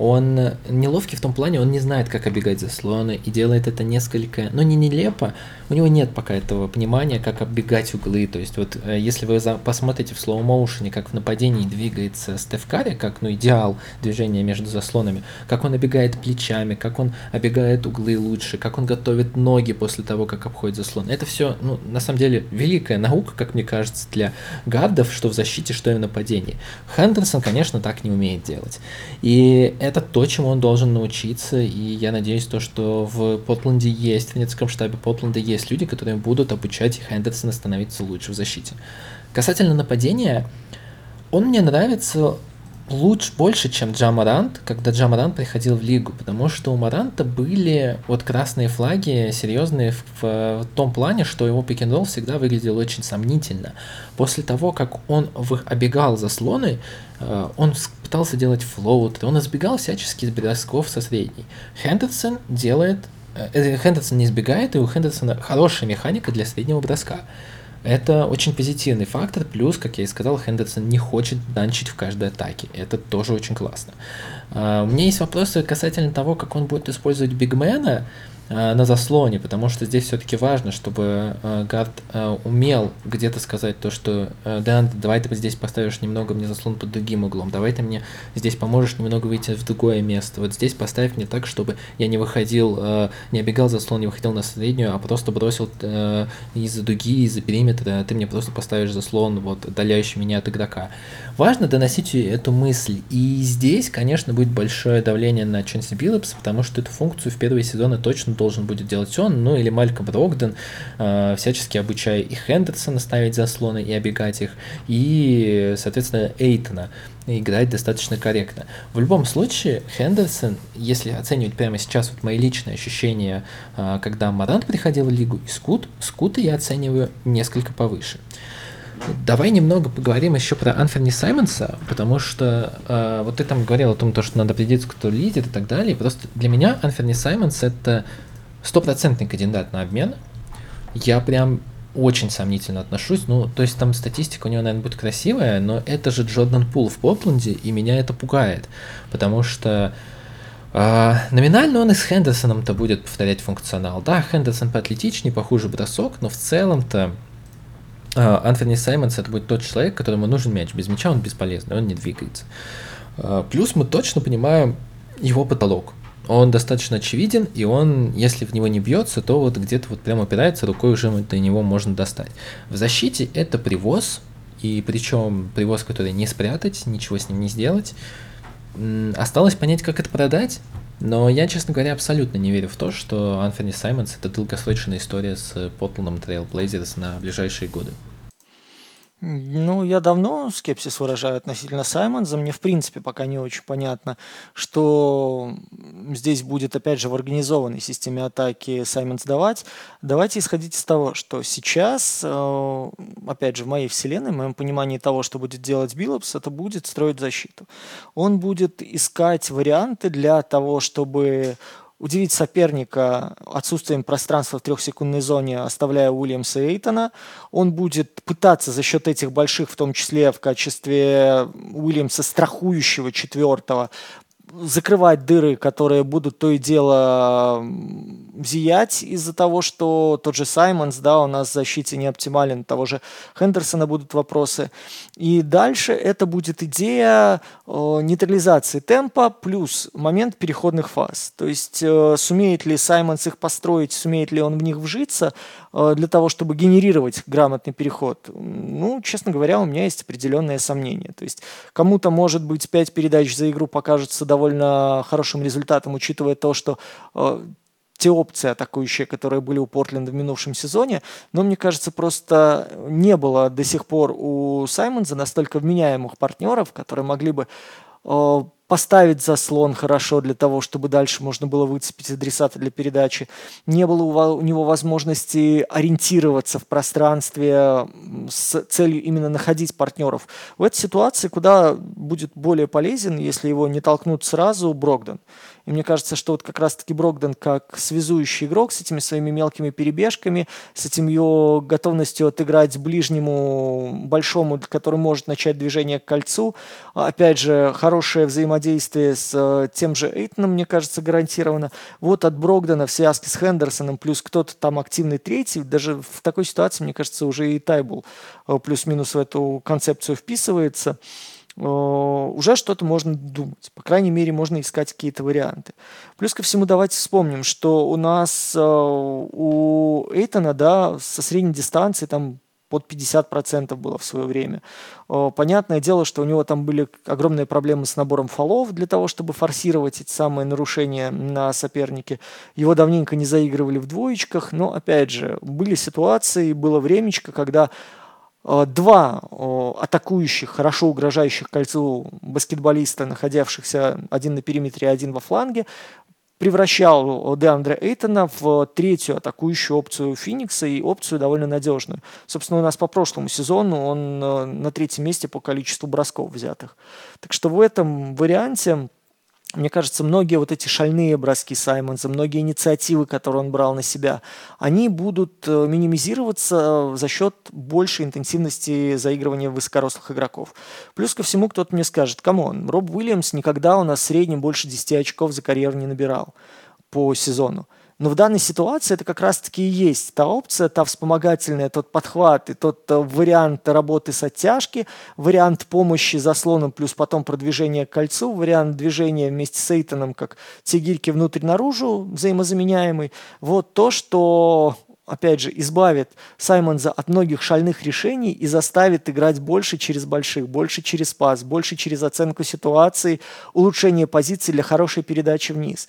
он неловкий в том плане, он не знает, как оббегать заслоны и делает это несколько, ну не нелепо, у него нет пока этого понимания, как оббегать углы. То есть вот э, если вы посмотрите в motion, как в нападении двигается Стеф Карри, как ну идеал движения между заслонами, как он оббегает плечами, как он оббегает углы лучше, как он готовит ноги после того, как обходит заслон. Это все, ну, на самом деле, великая наука, как мне кажется, для гардов, что в защите, что и в нападении. Хендерсон, конечно, так не умеет делать. И это то, чему он должен научиться, и я надеюсь, то, что в Портленде есть, в тренерском штабе Портленда есть люди, которые будут обучать Хендерсона становиться лучше в защите. Касательно нападения, он мне нравится лучше, больше, чем Джамарант, когда Джамарант приходил в лигу, потому что у Маранта были вот красные флаги серьезные в, в, в том плане, что его пик всегда выглядел очень сомнительно. После того, как он в, обегал заслоны, э, он пытался делать флоут, он избегал всячески бросков со средней. Хендерсон делает... Э, Хендерсон не избегает, и у Хендерсона хорошая механика для среднего броска. Это очень позитивный фактор, плюс, как я и сказал, Хендерсон не хочет данчить в каждой атаке. Это тоже очень классно. Uh, у меня есть вопросы касательно того, как он будет использовать бигмена. Э, на заслоне, потому что здесь все-таки важно, чтобы э, гард э, умел где-то сказать то, что да, давай ты здесь поставишь немного мне заслон под другим углом, давай ты мне здесь поможешь немного выйти в другое место, вот здесь поставь мне так, чтобы я не выходил, не обегал заслон, не выходил на среднюю, а просто бросил из-за дуги, из-за периметра, ты мне просто поставишь заслон, вот, отдаляющий меня от игрока. Важно доносить эту мысль, и здесь, конечно, будет большое давление на Ченси Биллопса, потому что эту функцию в первые сезоны точно должен будет делать он, ну или Мальком Брогден, э, всячески обучая и Хендерсона ставить заслоны и обегать их, и, соответственно, Эйтона играть достаточно корректно. В любом случае, Хендерсон, если оценивать прямо сейчас вот мои личные ощущения, э, когда Марант приходил в лигу, и Скут, Скута я оцениваю несколько повыше. Давай немного поговорим еще про Анферни Саймонса, потому что э, вот ты там говорил о том, что надо определиться, кто лидер и так далее. Просто для меня Анферни Саймонс это стопроцентный кандидат на обмен. Я прям очень сомнительно отношусь. Ну, то есть там статистика у него, наверное, будет красивая, но это же Джордан Пул в Попленде, и меня это пугает. Потому что А, номинально он и с Хендерсоном-то будет повторять функционал. Да, Хендерсон поатлетичнее, похуже бросок, но в целом-то а, Антони Саймонс это будет тот человек, которому нужен мяч. Без мяча он бесполезный, он не двигается. А, плюс мы точно понимаем его потолок. Он достаточно очевиден, и он, если в него не бьется, то вот где-то вот прямо упирается, рукой уже до него можно достать. В защите это привоз, и причем привоз, который не спрятать, ничего с ним не сделать. Осталось понять, как это продать, но я, честно говоря, абсолютно не верю в то, что Анфони Саймонс это долгосрочная история с Портландом Trail Blazers на ближайшие годы. Ну, я давно скепсис выражаю относительно Саймонза. Мне, в принципе, пока не очень понятно, что здесь будет, опять же, в организованной системе атаки Саймонс давать. Давайте исходить из того, что сейчас, э, опять же, в моей вселенной, в моем понимании того, что будет делать Биллопс, это будет строить защиту. Он будет искать варианты для того, чтобы удивить соперника отсутствием пространства в трехсекундной зоне, оставляя Уильямса и Эйтона. Он будет пытаться за счет этих больших, в том числе в качестве Уильямса страхующего четвертого, закрывать дыры, которые будут то и дело зиять из-за того, что тот же Саймонс, да, у нас в защите не оптимален, того же Хендерсона будут вопросы. И дальше это будет идея э, нейтрализации темпа плюс момент переходных фаз. То есть э, сумеет ли Саймонс их построить, сумеет ли он в них вжиться для того, чтобы генерировать грамотный переход. Ну, честно говоря, у меня есть определенные сомнения. То есть кому-то, может быть, 5 передач за игру покажется довольно хорошим результатом, учитывая то, что э, те опции атакующие, которые были у Портленда в минувшем сезоне, но мне кажется, просто не было до сих пор у Саймонса настолько вменяемых партнеров, которые могли бы э, поставить заслон хорошо для того, чтобы дальше можно было выцепить адресата для передачи. Не было у него возможности ориентироваться в пространстве с целью именно находить партнеров. В этой ситуации куда будет более полезен, если его не толкнут сразу, Брогден. Мне кажется, что вот как раз-таки Брогден как связующий игрок с этими своими мелкими перебежками, с этим ее готовностью отыграть ближнему большому, который может начать движение к кольцу. Опять же, хорошее взаимодействие с э, тем же Эйтоном, мне кажется, гарантировано. Вот от Брогдена в связке с Хендерсоном, плюс кто-то там активный третий, даже в такой ситуации, мне кажется, уже и Тайбул э, плюс-минус в эту концепцию вписывается. Э, уже что-то можно думать. По крайней мере, можно искать какие-то варианты. Плюс ко всему давайте вспомним, что у нас э, у Эйтона, да, со средней дистанции там под 50% было в свое время. Э, понятное дело, что у него там были огромные проблемы с набором фолов для того, чтобы форсировать эти самые нарушения на сопернике. Его давненько не заигрывали в двоечках, но, опять же, были ситуации, было времечко, когда два атакующих, хорошо угрожающих кольцу баскетболиста, находившихся один на периметре, один во фланге, превращал Деандре Эйтона в третью атакующую опцию Феникса и опцию довольно надежную. Собственно, у нас по прошлому сезону он э, на третьем месте по количеству бросков взятых. Так что в этом варианте мне кажется, многие вот эти шальные броски Саймонса, многие инициативы, которые он брал на себя, они будут э, минимизироваться э, за счет большей интенсивности заигрывания высокорослых игроков. Плюс ко всему кто-то мне скажет, come on, Роб Уильямс никогда у нас в среднем больше 10 очков за карьеру не набирал по сезону. Но в данной ситуации это как раз-таки и есть та опция, та вспомогательная, тот подхват и тот э, вариант работы с оттяжки, вариант помощи заслоном плюс потом продвижение к кольцу, вариант движения вместе с Эйтоном как те гирьки внутрь-наружу взаимозаменяемый. Вот то, что опять же, избавит Саймонза от многих шальных решений и заставит играть больше через больших, больше через пас, больше через оценку ситуации, улучшение позиции для хорошей передачи вниз.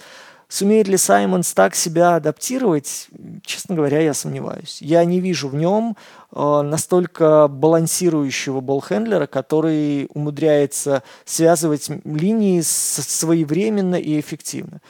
Сумеет ли Саймонс так себя адаптировать? Честно говоря, я сомневаюсь. Я не вижу в нем э, настолько балансирующего болхендлера, который умудряется связывать линии своевременно и эффективно.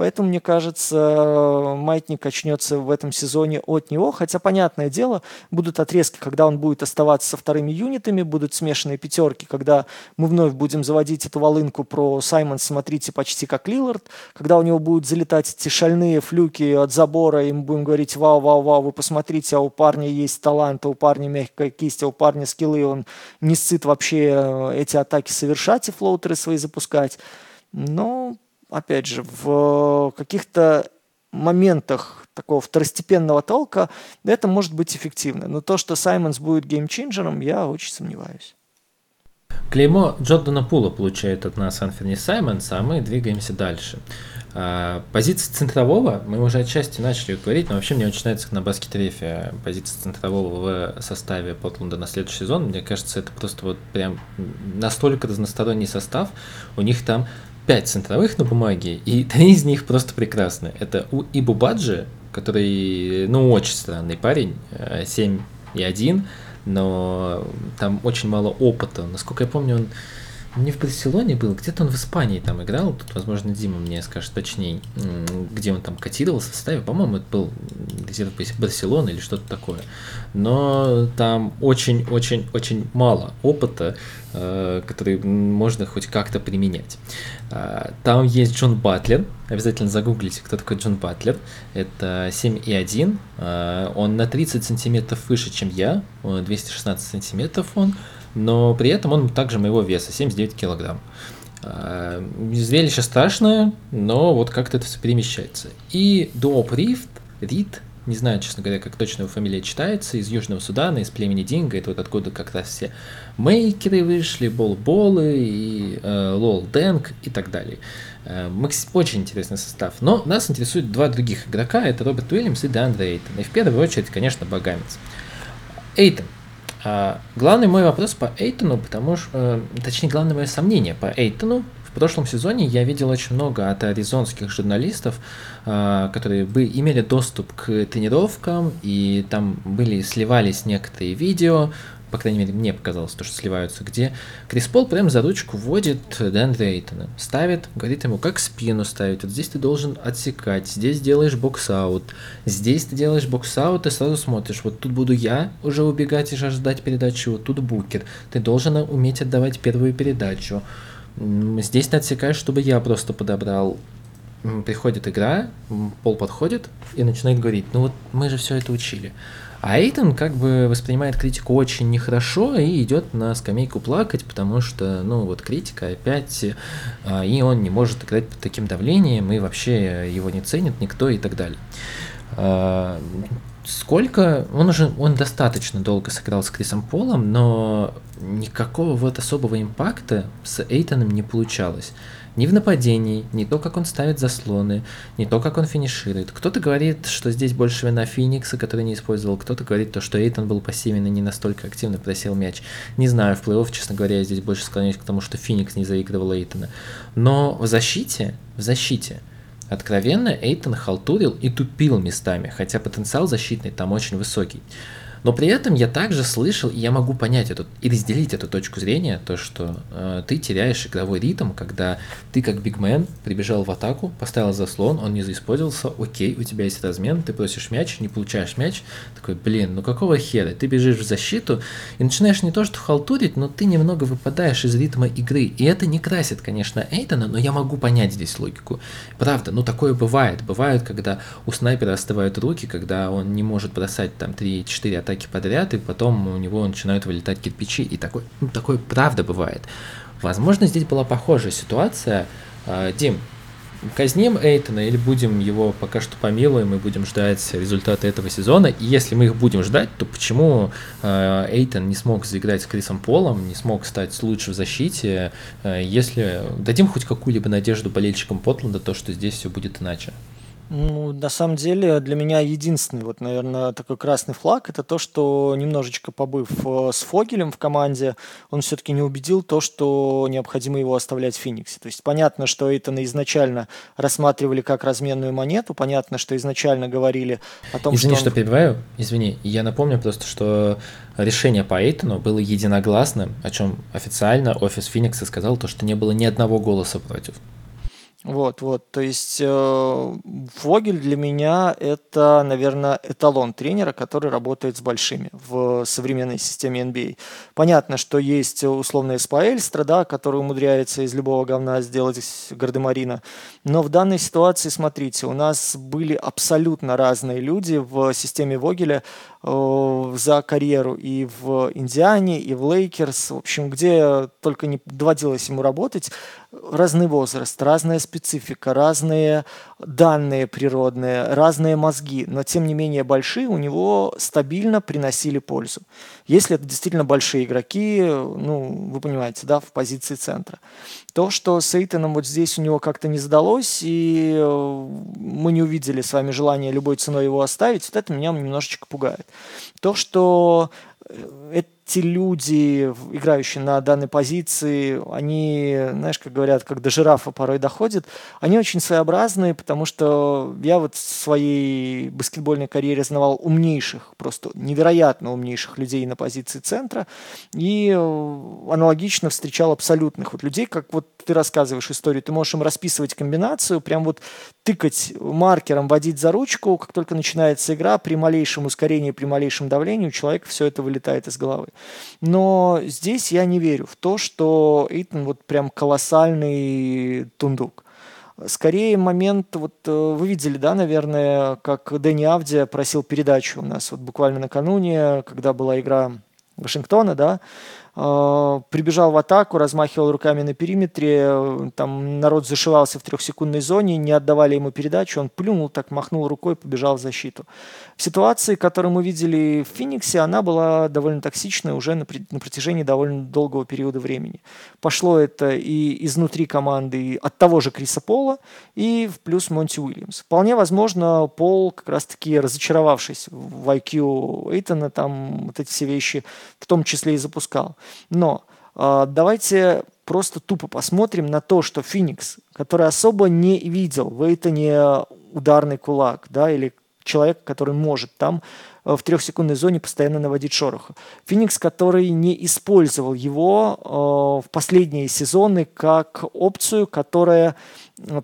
Поэтому, мне кажется, маятник очнется в этом сезоне от него. Хотя, понятное дело, будут отрезки, когда он будет оставаться со вторыми юнитами, будут смешанные пятерки, когда мы вновь будем заводить эту волынку про Саймон, смотрите, почти как Лилард, когда у него будут залетать эти шальные флюки от забора, и мы будем говорить, вау, вау, вау, вы посмотрите, а у парня есть талант, а у парня мягкая кисть, а у парня скиллы, он не сцит вообще э, эти атаки совершать и флоутеры свои запускать. Но опять же, в каких-то моментах такого второстепенного толка это может быть эффективно. Но то, что Саймонс будет геймченджером, я очень сомневаюсь. Клеймо Джордана Пула получает от нас Анферни Саймонс, а мы двигаемся дальше. А, позиция центрового, мы уже отчасти начали говорить, но вообще мне очень нравится на баскет-рефе позиция центрового в составе Портленда на следующий сезон. Мне кажется, это просто вот прям настолько разносторонний состав. У них там пять центровых на бумаге, и <laughs> три из них просто прекрасны. Это у Ибубаджи, который, ну, очень странный парень, 7 э, и 1, но там очень мало опыта. Насколько я помню, он не в Барселоне был, где-то он в Испании там играл, тут, возможно, Дима мне скажет точнее, где он там котировался в составе, по-моему, это был где-то Барселона или что-то такое. Но там очень-очень-очень мало опыта, э, который можно хоть как-то применять. Э, там есть Джон Батлер, обязательно загуглите, кто такой Джон Батлер. Это 7,1, э, он на 30 сантиметров выше, чем я, 216 сантиметров он, но при этом он также моего веса, 79 килограмм. А, зрелище страшное, но вот как-то это все перемещается. И Дуоп Рифт, Рид, не знаю, честно говоря, как точно его фамилия читается, из Южного Судана, из племени Динго, это вот откуда как раз все мейкеры вышли, Бол-Болы, и э, Лол Дэнк и так далее. Э, очень интересный состав. Но нас интересуют два других игрока, это Роберт Уильямс и Деандре Эйтон. И в первую очередь, конечно, Багамец. Эйтон, а, главный мой вопрос по Эйтону, потому что, э, точнее, главное мое сомнение по Эйтону, в прошлом сезоне я видел очень много от аризонских журналистов, а, которые бы имели доступ к тренировкам, и там были, сливались некоторые видео, по крайней мере, мне показалось, то, что сливаются, где. Крис Пол прям за ручку вводит Деандре Эйтона, ставит, говорит ему, как спину ставить, вот здесь ты должен отсекать, здесь делаешь box-out, здесь ты делаешь box-out и сразу смотришь, вот тут буду я уже убегать и ждать передачу, вот тут Букер, ты должен уметь отдавать первую передачу, здесь ты отсекаешь, чтобы я просто подобрал приходит игра, Пол подходит и начинает говорить, ну вот мы же все это учили. А Эйтон как бы воспринимает критику очень нехорошо и идет на скамейку плакать, потому что, ну, вот критика опять, а, и он не может играть под таким давлением, и вообще его не ценит никто и так далее. А, сколько, он уже, он достаточно долго сыграл с Крисом Полом, но никакого вот особого импакта с Эйтоном не получалось. Ни в нападении, ни то, как он ставит заслоны, ни то, как он финиширует. Кто-то говорит, что здесь больше вина Феникса, который не использовал. Кто-то говорит, то, что Эйтон был пассивен и не настолько активно просел мяч. Не знаю, в плей-офф, честно говоря, я здесь больше склоняюсь к тому, что Феникс не заигрывал Эйтона. Но в защите, в защите, откровенно Эйтон халтурил и тупил местами, хотя потенциал защитный там очень высокий. Но при этом я также слышал, и я могу понять эту, и разделить эту точку зрения, то, что э, ты теряешь игровой ритм, когда ты как бигмен прибежал в атаку, поставил заслон, он не заиспользовался, окей, у тебя есть размен, ты просишь мяч, не получаешь мяч, такой, блин, ну какого хера, ты бежишь в защиту и начинаешь не то что халтурить, но ты немного выпадаешь из ритма игры, и это не красит, конечно, Эйтона, но я могу понять здесь логику. Правда, ну такое бывает, бывает, когда у снайпера остывают руки, когда он не может бросать там 3-4 атаки атаки подряд, и потом у него начинают вылетать кирпичи, и такой, ну, такое правда бывает. Возможно, здесь была похожая ситуация. А, Дим, казним Эйтона или будем его пока что помилуем и будем ждать результаты этого сезона. И если мы их будем ждать, то почему э, Эйтон не смог заиграть с Крисом Полом, не смог стать лучше в защите, э, если дадим хоть какую-либо надежду болельщикам Портленда, то, что здесь все будет иначе? Ну, на самом деле, для меня единственный, вот, наверное, такой красный флаг, это то, что немножечко побыв э, с Фогелем в команде, он все-таки не убедил то, что необходимо его оставлять в Фениксе. То есть понятно, что Эйтона изначально рассматривали как разменную монету, понятно, что изначально говорили о том, Извини, что... Извини, он... что перебиваю, извини. Я напомню просто, что решение по Эйтону было единогласным, о чем официально офис Феникса сказал, то, что не было ни одного голоса против. Вот, вот, то есть э, Вогель для меня это, наверное, эталон тренера, который работает с большими в современной системе NBA. Понятно, что есть условный Споэльстра, да, который умудряется из любого говна сделать гардемарина, но в данной ситуации, смотрите, у нас были абсолютно разные люди в системе Вогеля, за карьеру и в Индиане, и в Лейкерс, в общем, где только не доводилось ему работать, разный возраст, разная специфика, разные данные природные, разные мозги, но тем не менее большие у него стабильно приносили пользу. Если это действительно большие игроки, ну, вы понимаете, да, в позиции центра. То, что с Эйтоном вот здесь у него как-то не сдалось, и э, мы не увидели с вами желания любой ценой его оставить, вот это меня немножечко пугает. То, что э, эти люди, играющие на данной позиции, они, знаешь, как говорят, как до жирафа порой доходят, они очень своеобразные, потому что я вот в своей баскетбольной карьере знавал умнейших, просто невероятно умнейших людей на позиции центра, и э, аналогично встречал абсолютных вот людей, как вот ты рассказываешь историю, ты можешь им расписывать комбинацию, прям вот тыкать маркером, водить за ручку, как только начинается игра, при малейшем ускорении, при малейшем давлении у человека все это вылетает из головы. Но здесь я не верю в то, что Эйтон вот прям колоссальный тундук. Скорее момент, вот э, вы видели, да, наверное, как Дэнни Авдия просил передачу у нас вот буквально накануне, когда была игра Вашингтона, да, прибежал в атаку, размахивал руками на периметре, там народ зашивался в трехсекундной зоне, не отдавали ему передачу, он плюнул, так махнул рукой, побежал в защиту. Ситуация, которую мы видели в Фениксе, она была довольно токсичная уже на, на протяжении довольно долгого периода времени. Пошло это и изнутри команды от того же Криса Пола, и в плюс Монти Уильямс. Вполне возможно, Пол, как раз-таки разочаровавшись в IQ Эйтона, там вот эти все вещи в том числе и запускал. Но э, давайте просто тупо посмотрим на то, что Феникс, который особо не видел в Эйтоне ударный кулак, да, или человек, который может там э, в трехсекундной зоне постоянно наводить шороху. Феникс, который не использовал его э, в последние сезоны как опцию, которая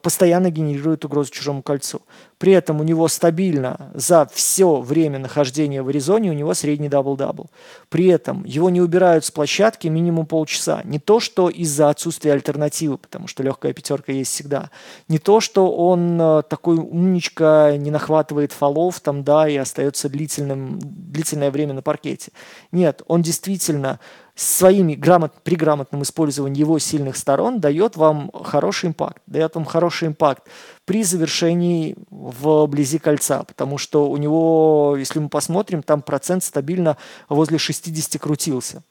постоянно генерирует угрозу чужому кольцу. При этом у него стабильно за все время нахождения в Аризоне у него средний дабл-дабл. При этом его не убирают с площадки минимум полчаса. Не то, что из-за отсутствия альтернативы, потому что легкая пятерка есть всегда. Не то, что он э, такой умничка, не нахватывает фолов там, да, и остается длительным, длительное время на паркете. Нет, он действительно своими грамот, при грамотном использовании его сильных сторон дает вам хороший импакт, дает вам хороший импакт при завершении вблизи кольца, потому что у него, если мы посмотрим, там процент стабильно возле 60 крутился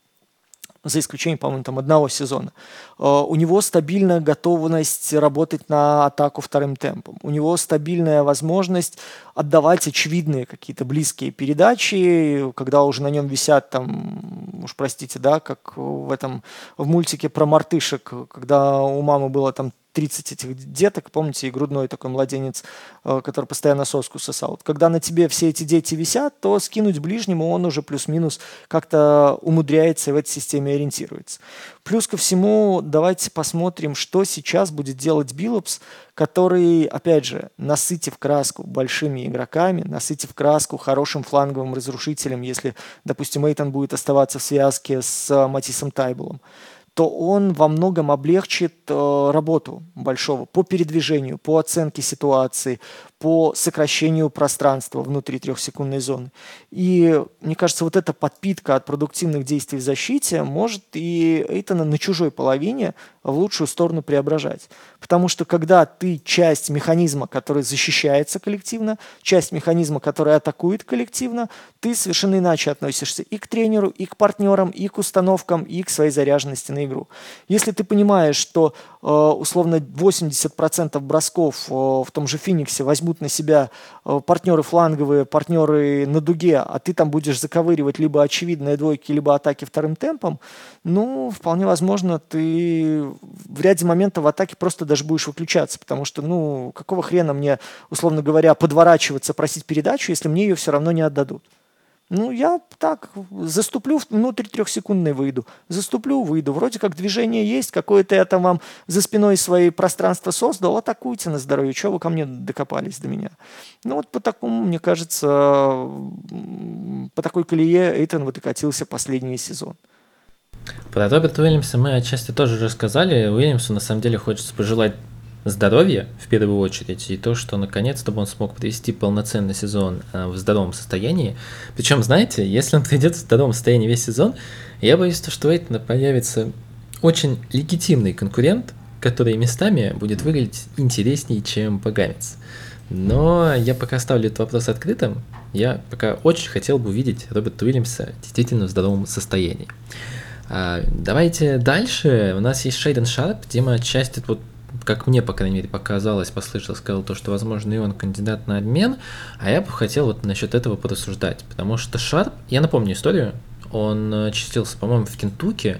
за исключением, по-моему, там одного сезона. А, у него стабильная готовность работать на атаку вторым темпом. У него стабильная возможность отдавать очевидные какие-то близкие передачи, когда уже на нем висят там, уж простите, да, как в этом, в мультике про мартышек, когда у мамы было там 30 этих деток, помните, и грудной такой младенец, э, который постоянно соску сосал. Вот когда на тебе все эти дети висят, то скинуть ближнему он уже плюс-минус как-то умудряется и в этой системе ориентируется. Плюс ко всему, давайте посмотрим, что сейчас будет делать Биллопс, который, опять же, насытив краску большими игроками, насытив краску хорошим фланговым разрушителем, если, допустим, Эйтон будет оставаться в связке с Матисом Тайбулом, то он во многом облегчит э, работу большого по передвижению, по оценке ситуации, по сокращению пространства внутри трехсекундной зоны. И мне кажется, вот эта подпитка от продуктивных действий в защите может и Эйтона на чужой половине в лучшую сторону преображать. Потому что когда ты часть механизма, который защищается коллективно, часть механизма, который атакует коллективно, ты совершенно иначе относишься и к тренеру, и к партнерам, и к установкам, и к своей заряженности на игру. Если ты понимаешь, что условно 80% бросков э, в том же Фениксе возьмут на себя э, партнеры фланговые, партнеры на дуге, а ты там будешь заковыривать либо очевидные двойки, либо атаки вторым темпом, ну, вполне возможно, ты в ряде моментов в атаке просто даже будешь выключаться, потому что, ну, какого хрена мне, условно говоря, подворачиваться, просить передачу, если мне ее все равно не отдадут. Ну, я так заступлю, внутрь трехсекундной выйду. Заступлю, выйду. Вроде как движение есть, какое-то я там вам за спиной свои пространства создал, атакуйте на здоровье. Чего вы ко мне докопались до меня? Ну, вот по такому, мне кажется, по такой колее Эйтон вот и катился последний сезон. Про Роберта Уильямса мы отчасти тоже рассказали. Уильямсу на самом деле хочется пожелать здоровье в первую очередь, и то, что наконец-то он смог провести полноценный сезон э, в здоровом состоянии. Причем, знаете, если он придет в здоровом состоянии весь сезон, я боюсь, что у Эйтона появится очень легитимный конкурент, который местами будет выглядеть интереснее, чем Погамец. Но я пока ставлю этот вопрос открытым. Я пока очень хотел бы увидеть Роберта Уильямса действительно в здоровом состоянии. А, давайте дальше. У нас есть Шейден Шарп. Дима отчасти вот как мне, по крайней мере, показалось, послышал, сказал то, что, возможно, и он кандидат на обмен, а я бы хотел вот насчет этого порассуждать, потому что Шарп, я напомню историю, он э, числился, по-моему, в Кентукки,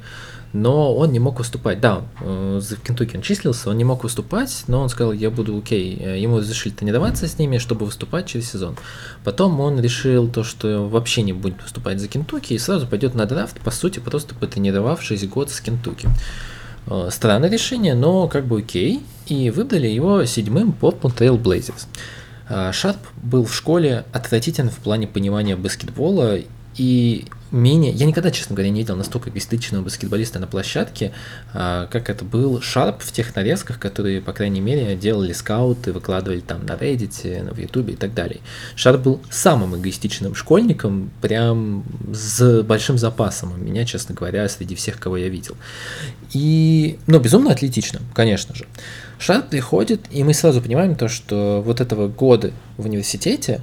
но он не мог выступать. Да, э, в Кентукки он числился, он не мог выступать, но он сказал, я буду окей. Э, ему разрешили тренироваться с ними, чтобы выступать через сезон. Потом он решил то, что вообще не будет выступать за Кентукки и сразу пойдет на драфт, по сути, просто потренировавшись год с Кентукки. Э, странное решение, но как бы окей. И выбрали его седьмым Portland Trail Blazers. Шарп был в школе отвратителен в плане понимания баскетбола и менее... Я никогда, честно говоря, не видел настолько эгоистичного баскетболиста на площадке, а, как это был Шарп в тех нарезках, которые, по крайней мере, делали скауты, выкладывали там на Reddit, в Ютубе и так далее. Шарп был самым эгоистичным школьником, прям с большим запасом у меня, честно говоря, среди всех, кого я видел. И, ну, безумно атлетичным, конечно же. Шарп приходит, и мы сразу понимаем то, что вот этого года в университете,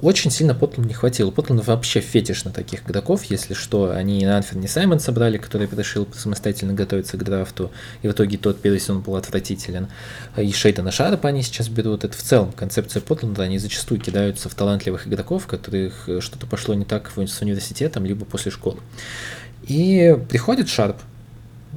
очень сильно Потланд не хватило. Потланд вообще фетиш на таких игроков, если что. Они и Анферни Саймон собрали, который решил самостоятельно готовиться к драфту, и в итоге тот первый сезон был отвратителен. И Шейтана Шарпа они сейчас берут. Это в целом концепция Потланда. Они зачастую кидаются в талантливых игроков, которых что-то пошло не так с университетом, либо после школы. И приходит Шарп,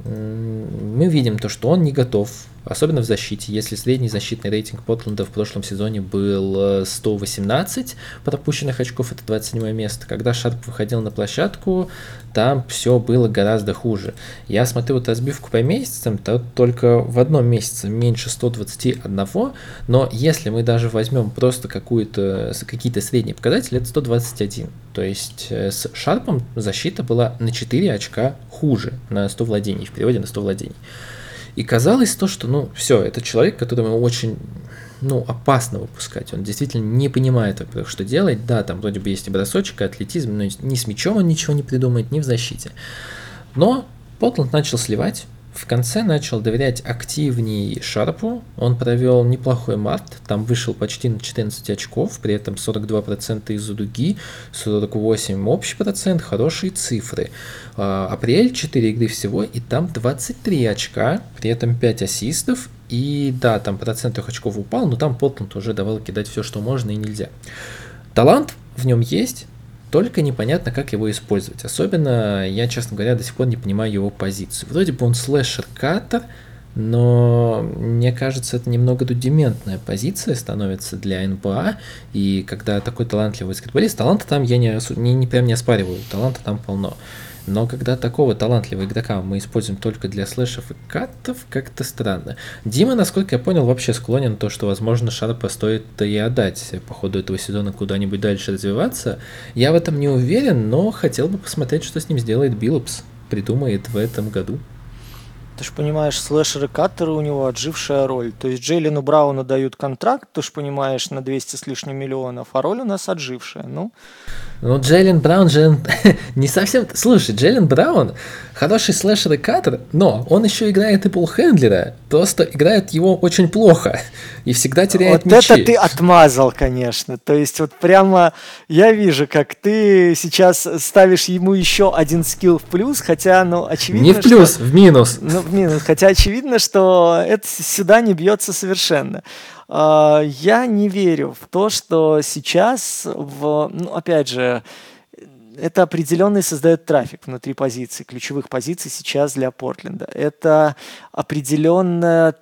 мы видим то, что он не готов особенно в защите. Если средний защитный рейтинг Портленда в прошлом сезоне был 118 э, пропущенных очков, это 27 место, когда Шарп выходил на площадку, там все было гораздо хуже. Я смотрю вот разбивку по месяцам, то только в одном месяце меньше 121, но если мы даже возьмем просто какую-то, какие-то средние показатели, это 121. То есть э, с Шарпом защита была на 4 очка хуже на 100 владений, в переводе на 100 владений. И казалось то, что, ну, все, это человек, которому очень, ну, опасно выпускать. Он действительно не понимает, что делать. Да, там вроде бы есть и бросочек, и атлетизм, но ни с мячом он ничего не придумает, ни в защите. Но Портланд начал сливать, в конце начал доверять активнее Шарпу. Он провел неплохой март, там вышел почти на 14 очков, при этом 42% из-за дуги, 48% общий процент, хорошие цифры. А, апрель 4 игры всего, и там 23 очка, при этом 5 ассистов, и да, там процент их очков упал, но там Портланд уже давал кидать все, что можно и нельзя. Талант в нем есть, только непонятно, как его использовать. Особенно, я, честно говоря, до сих пор не понимаю его позицию. Вроде бы он слэшер-каттер, но мне кажется, это немного рудиментная позиция становится для НБА, и когда такой талантливый баскетболист, таланта там я не, не, не прям не оспариваю, таланта там полно. Но когда такого талантливого игрока мы используем только для слэшев и катов, как-то странно. Дима, насколько я понял, вообще склонен то, что, возможно, Шарпа стоит и отдать по ходу этого сезона куда-нибудь дальше развиваться. Я в этом не уверен, но хотел бы посмотреть, что с ним сделает Биллупс, придумает в этом году. Ты же понимаешь, слэшеры каттеры у него отжившая роль. То есть Джейлену Брауну дают контракт, ты же понимаешь, на 200 с лишним миллионов, а роль у нас отжившая. Ну, ну, Джейлен Браун же <laughs> не совсем... Слушай, Джейлен Браун хороший слэшер и катер, но он еще играет и полхендлера, просто играет его очень плохо и всегда теряет вот мячи. это ты отмазал, конечно. То есть вот прямо я вижу, как ты сейчас ставишь ему еще один скилл в плюс, хотя, ну, очевидно, Не в плюс, что... в минус. Ну, в минус, хотя очевидно, что это сюда не бьется совершенно. А, я не верю в то, что сейчас, в, ну, опять же, это определенный создает трафик внутри позиций, ключевых позиций сейчас для Портленда. Это определенная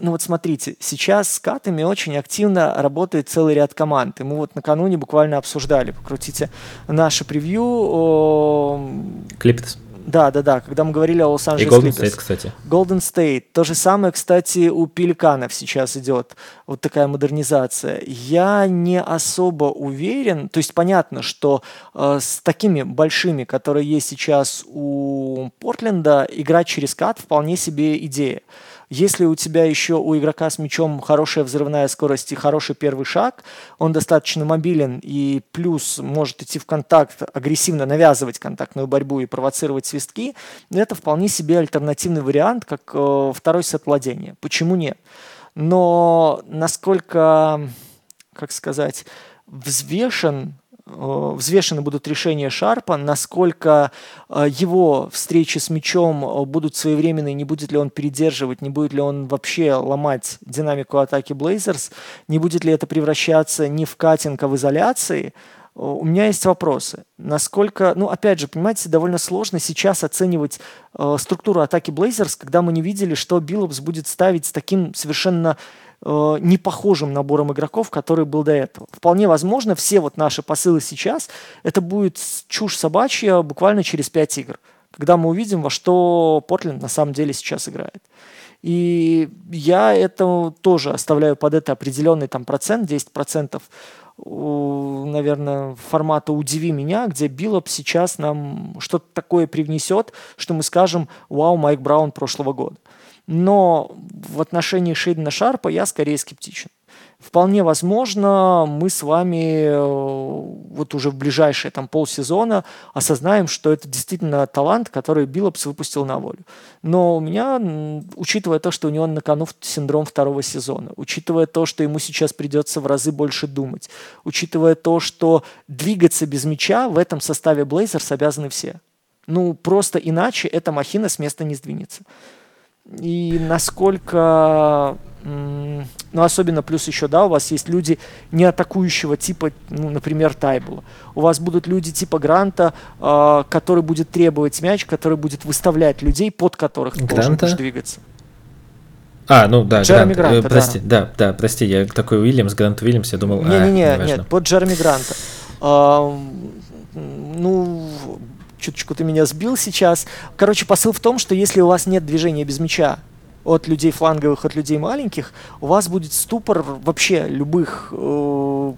ну вот смотрите, сейчас с катами очень активно работает целый ряд команд. И мы вот накануне буквально обсуждали, покрутите наше превью. Клиптес. Да, да, да, когда мы говорили о Лос-Анджелес И Golden State, кстати. Golden State. То же самое, кстати, у Пеликанов сейчас идет. Вот такая модернизация. Я не особо уверен. То есть понятно, что э, с такими большими, которые есть сейчас у Портленда, играть через кат вполне себе идея. Если у тебя еще у игрока с мячом хорошая взрывная скорость и хороший первый шаг, он достаточно мобилен и плюс может идти в контакт, агрессивно навязывать контактную борьбу и провоцировать свистки, это вполне себе альтернативный вариант, как э, второй сет владения. Почему нет? Но насколько, как сказать, взвешен взвешены будут решения Шарпа, насколько э, его встречи с мячом э, будут своевременные, не будет ли он передерживать, не будет ли он вообще ломать динамику атаки Блейзерс, не будет ли это превращаться не в катинг, а в изоляции, у меня есть вопросы. Насколько, ну, опять же, понимаете, довольно сложно сейчас оценивать э, структуру атаки Blazers, когда мы не видели, что Биллопс будет ставить с таким совершенно э, непохожим набором игроков, который был до этого. Вполне возможно, все вот наши посылы сейчас, это будет чушь собачья буквально через 5 игр, когда мы увидим, во что Портленд на самом деле сейчас играет. И я это тоже оставляю под это определенный там процент, 10% наверное, формата «Удиви меня», где Биллоп сейчас нам что-то такое привнесет, что мы скажем «Вау, Майк Браун прошлого года». Но в отношении Шейдена Шарпа я скорее скептичен. Вполне возможно, мы с вами э, вот уже в ближайшие там полсезона осознаем, что это действительно талант, который Биллопс выпустил на волю. Но у меня, учитывая то, что у него на кону синдром второго сезона, учитывая то, что ему сейчас придется в разы больше думать, учитывая то, что двигаться без мяча в этом составе Блейзерс обязаны все. Ну, просто иначе эта махина с места не сдвинется. И насколько ну, особенно плюс еще, да, у вас есть люди не атакующего типа, ну, например, Тайбула. У вас будут люди типа Гранта, э, который будет требовать мяч, который будет выставлять людей, под которых ты Гранта? должен двигаться. А, ну да, Джереми Грант. Гранта, э, прости, да. да, да, прости, я такой Уильямс, Грант Уильямс, я думал, Не-не-не, а, нет, под Джереми Гранта. А, ну, чуточку ты меня сбил сейчас. Короче, посыл в том, что если у вас нет движения без мяча, от людей фланговых, от людей маленьких, у вас будет ступор вообще любых э,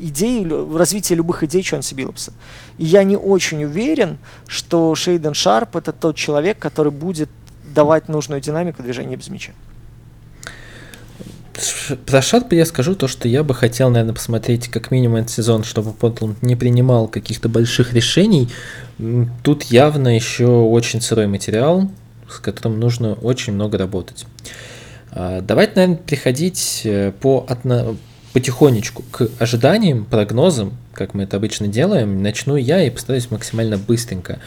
идей, развития любых идей Чонси Биллопса. И я не очень уверен, что Шейден Шарп это тот человек, который будет давать нужную динамику движения без мяча. Про Шарпа я скажу то, что я бы хотел, наверное, посмотреть как минимум этот сезон, чтобы Портланд не принимал каких-то больших решений. Тут явно еще очень сырой материал, с которым нужно очень много работать. А, давайте, наверное, приходить э, по одно, потихонечку к ожиданиям, прогнозам, как мы это обычно делаем. Начну я и постараюсь максимально быстренько.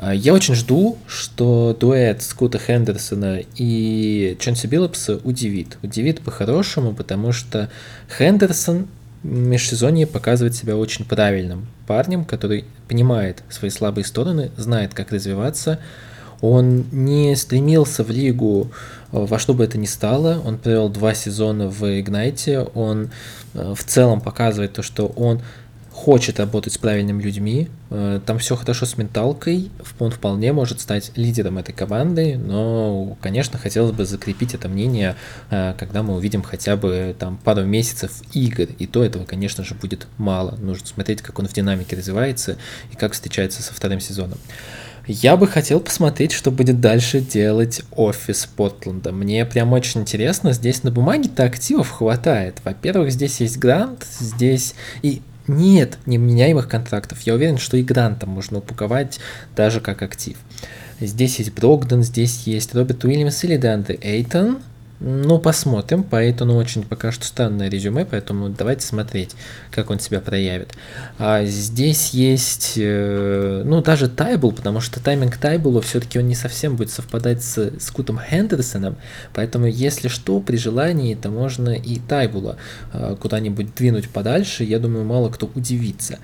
А, я очень жду, что дуэт Скута Хендерсона и Чонси Биллопса удивит. Удивит по-хорошему, потому что Хендерсон в межсезонье показывает себя очень правильным парнем, который понимает свои слабые стороны, знает, как развиваться, он не стремился в лигу э, во что бы это ни стало. Он провел два сезона в Игнайте. Он э, в целом показывает то, что он хочет работать с правильными людьми. Э, там все хорошо с менталкой. Он вполне может стать лидером этой команды. Но, конечно, хотелось бы закрепить это мнение, когда мы увидим хотя бы там пару месяцев игр. И то этого, конечно же, будет мало. Нужно смотреть, как он в динамике развивается и как встречается со вторым сезоном. Я бы хотел посмотреть, что будет дальше делать офис Портленда. Мне прям очень интересно. Здесь на бумаге-то активов хватает. Во-первых, здесь есть грант, здесь и нет неменяемых контрактов. Я уверен, что и грантом можно упаковать даже как актив. Здесь есть Брогден, здесь есть Роберт Уильямс или Дандре Эйтон. Ну, посмотрим. По Эйтону очень пока что странное резюме, поэтому давайте смотреть, как он себя проявит. А здесь есть, э, ну, даже Тайбл, потому что тайминг Тайбула все-таки он не совсем будет совпадать с, с Кутом Хендерсоном, поэтому, если что, при желании, то можно и Тайбула э, куда-нибудь двинуть подальше, я думаю, мало кто удивится.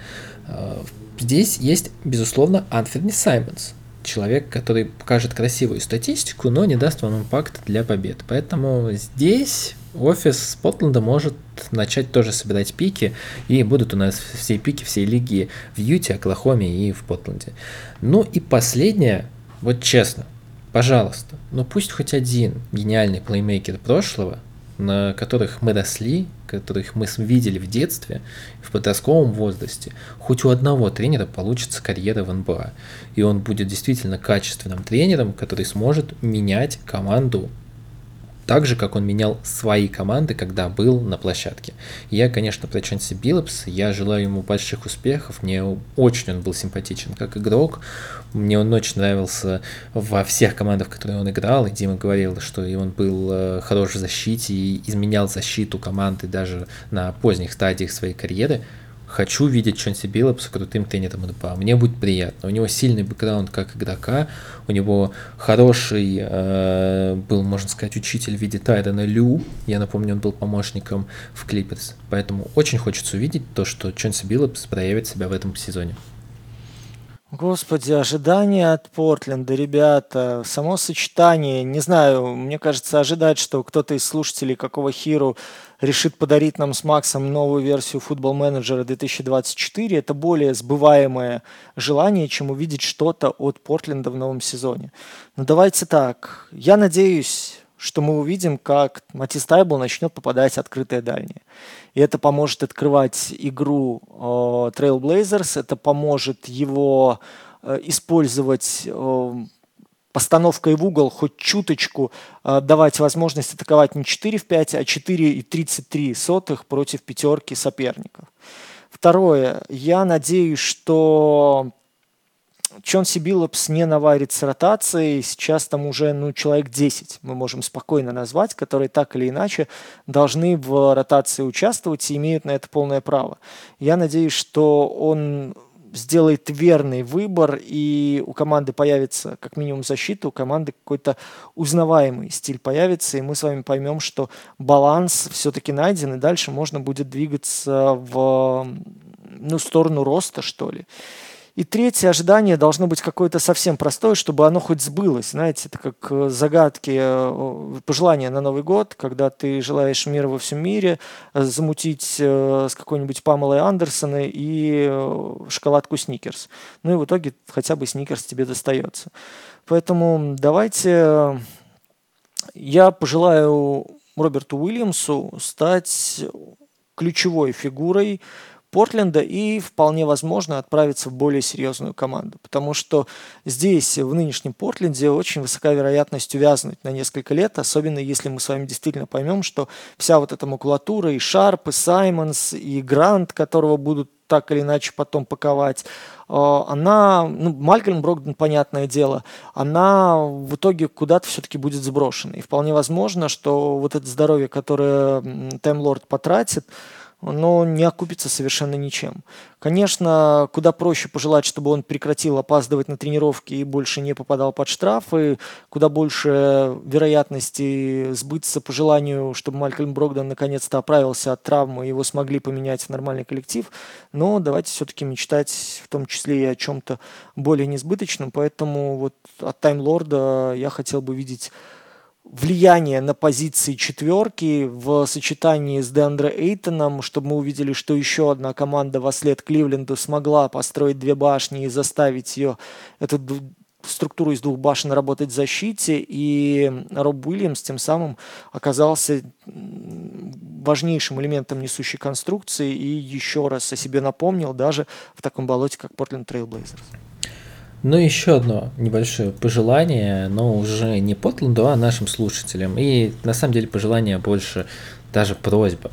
Э, здесь есть, безусловно, Анферни Саймонс человек, который покажет красивую статистику, но не даст вам импакт для побед. Поэтому здесь офис Портленда может начать тоже собирать пики, и будут у нас все пики всей лиги в Юте, Оклахоме и в Портленде. Ну и последнее, вот честно, пожалуйста, ну пусть хоть один гениальный плеймейкер прошлого на которых мы росли, которых мы видели в детстве, в подростковом возрасте, хоть у одного тренера получится карьера в НБА. И он будет действительно качественным тренером, который сможет менять команду так же, как он менял свои команды, когда был на площадке. Я, конечно, про Чонси Биллопс, я желаю ему больших успехов, мне очень он был симпатичен как игрок, мне он очень нравился во всех командах, в которые он играл, и Дима говорил, что и он был э, хорош в защите и изменял защиту команды даже на поздних стадиях своей карьеры хочу видеть Чонси Биллопса крутым тренером НБА. Мне будет приятно. У него сильный бэкграунд как игрока, у него хороший э, был, можно сказать, учитель в виде Тайрона Лю. Я напомню, он был помощником в Клиперс. Поэтому очень хочется увидеть то, что Чонси Биллопс проявит себя в этом сезоне. Господи, ожидания от Портленда, ребята, само сочетание, не знаю, мне кажется, ожидать, что кто-то из слушателей какого хиру решит подарить нам с Максом новую версию Football Manager 2024, это более сбываемое желание, чем увидеть что-то от Портленда в новом сезоне. Но ну, давайте так, я надеюсь, что мы увидим, как Матис Тайбл начнет попадать открытые дальние. И это поможет открывать игру э, Trailblazers, это поможет его э, использовать э, постановкой в угол хоть чуточку э, давать возможность атаковать не 4 в 5, а 4,33 сотых против пятерки соперников. Второе. Я надеюсь, что Чонси Биллопс не наварит с ротацией. Сейчас там уже ну, человек 10 мы можем спокойно назвать, которые так или иначе должны в ротации участвовать и имеют на это полное право. Я надеюсь, что он сделает верный выбор, и у команды появится как минимум защита, у команды какой-то узнаваемый стиль появится, и мы с вами поймем, что баланс все-таки найден, и дальше можно будет двигаться в ну, сторону роста, что ли. И третье ожидание должно быть какое-то совсем простое, чтобы оно хоть сбылось. Знаете, это как э, загадки, э, пожелания на Новый год, когда ты желаешь мира во всем мире, э, замутить с какой-нибудь Памелой Андерсоной и шоколадку Сникерс. Ну и в итоге хотя бы Сникерс тебе достается. Поэтому давайте я пожелаю Роберту Уильямсу стать ключевой фигурой Портленда и вполне возможно отправиться в более серьезную команду. Потому что здесь, в нынешнем Портленде, очень высока вероятность увязнуть на несколько лет, особенно если мы с вами действительно поймем, что вся вот эта макулатура, и Шарп, и Саймонс, и Грант, которого будут так или иначе потом паковать, э, она, ну, Малькольм Брогден, понятное дело, она в итоге куда-то все-таки будет сброшена. И вполне возможно, что вот это здоровье, которое Таймлорд потратит, но не окупится совершенно ничем. Конечно, куда проще пожелать, чтобы он прекратил опаздывать на тренировки и больше не попадал под штрафы, куда больше вероятности сбыться по желанию, чтобы Малькольм Брогдан наконец-то оправился от травмы, его смогли поменять в нормальный коллектив, но давайте все-таки мечтать в том числе и о чем-то более несбыточном, поэтому вот от Таймлорда я хотел бы видеть влияние на позиции четверки в сочетании с Деандре Эйтоном, чтобы мы увидели, что еще одна команда во след Кливленду смогла построить две башни и заставить ее, эту структуру из двух башен работать в защите, и Роб Уильямс тем самым оказался важнейшим элементом несущей конструкции и еще раз о себе напомнил даже в таком болоте, как Портленд Трейл Блейзерс. Ну, еще одно небольшое пожелание, но уже не Портланду, а нашим слушателям. И на самом деле пожелание больше даже просьба.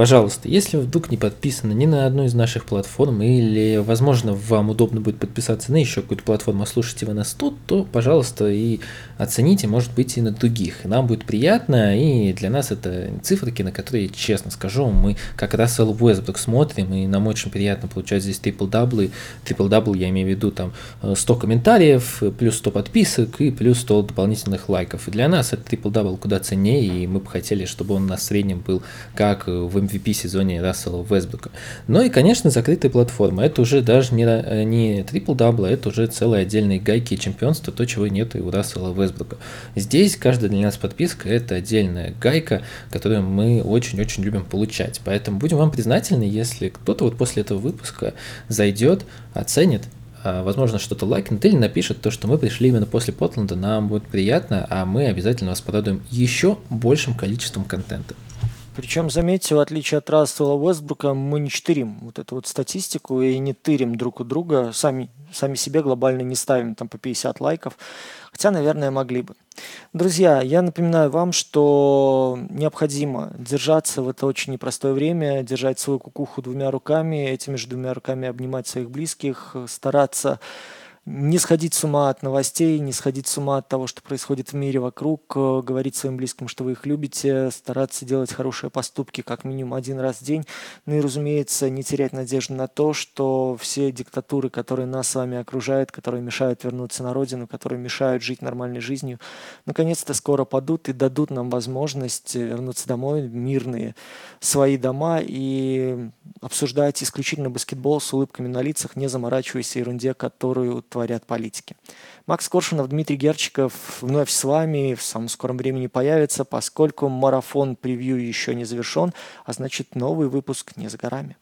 Пожалуйста, если вы вдруг не подписаны ни на одну из наших платформ, или, возможно, вам удобно будет подписаться на еще какую-то платформу, а слушаете вы нас тут, то, пожалуйста, и оцените, может быть, и на других. Нам будет приятно, и для нас это циферки, на которые, честно скажу, мы как раз Рассел Уэстбрук смотрим, и нам очень приятно получать здесь трипл-даблы. Трипл-дабл, я имею в виду там 100 комментариев, плюс 100 подписок и плюс 100 дополнительных лайков. И для нас это трипл-дабл куда ценнее, и мы бы хотели, чтобы он на среднем был как в MVP сезоне Рассела Вестбрука. Ну и, конечно, закрытые платформы. Это уже даже не, не трипл-дабл, это уже целые отдельные гайки чемпионства, то, чего нет и у Рассела Вестбрука. Здесь каждая для нас подписка – это отдельная гайка, которую мы очень-очень любим получать. Поэтому будем вам признательны, если кто-то вот после этого выпуска зайдет, оценит а, возможно, что-то лайкнет или напишет то, что мы пришли именно после Потленда, нам будет приятно, а мы обязательно вас порадуем еще большим количеством контента. Причем, заметьте, в отличие от Рассела Уэстбрука, мы не чтырим вот эту вот статистику и не тырим друг у друга, сами, сами себе глобально не ставим там по 50 лайков, хотя, наверное, могли бы. Друзья, я напоминаю вам, что необходимо держаться в это очень непростое время, держать свою кукуху двумя руками, этими же двумя руками обнимать своих близких, стараться не сходить с ума от новостей, не сходить с ума от того, что происходит в мире вокруг, э, говорить своим близким, что вы их любите, стараться делать хорошие поступки как минимум один раз в день, ну и, разумеется, не терять надежду на то, что все диктатуры, которые нас с вами окружают, которые мешают вернуться на родину, которые мешают жить нормальной жизнью, наконец-то скоро падут и дадут нам возможность вернуться домой, мирные свои дома и обсуждать исключительно баскетбол с улыбками на лицах, не заморачиваясь ерунде, которую творят политики. Макс Коршунов, Дмитрий Герчиков вновь с вами в самом скором времени появится, поскольку марафон превью еще не завершен, а значит новый выпуск не за горами.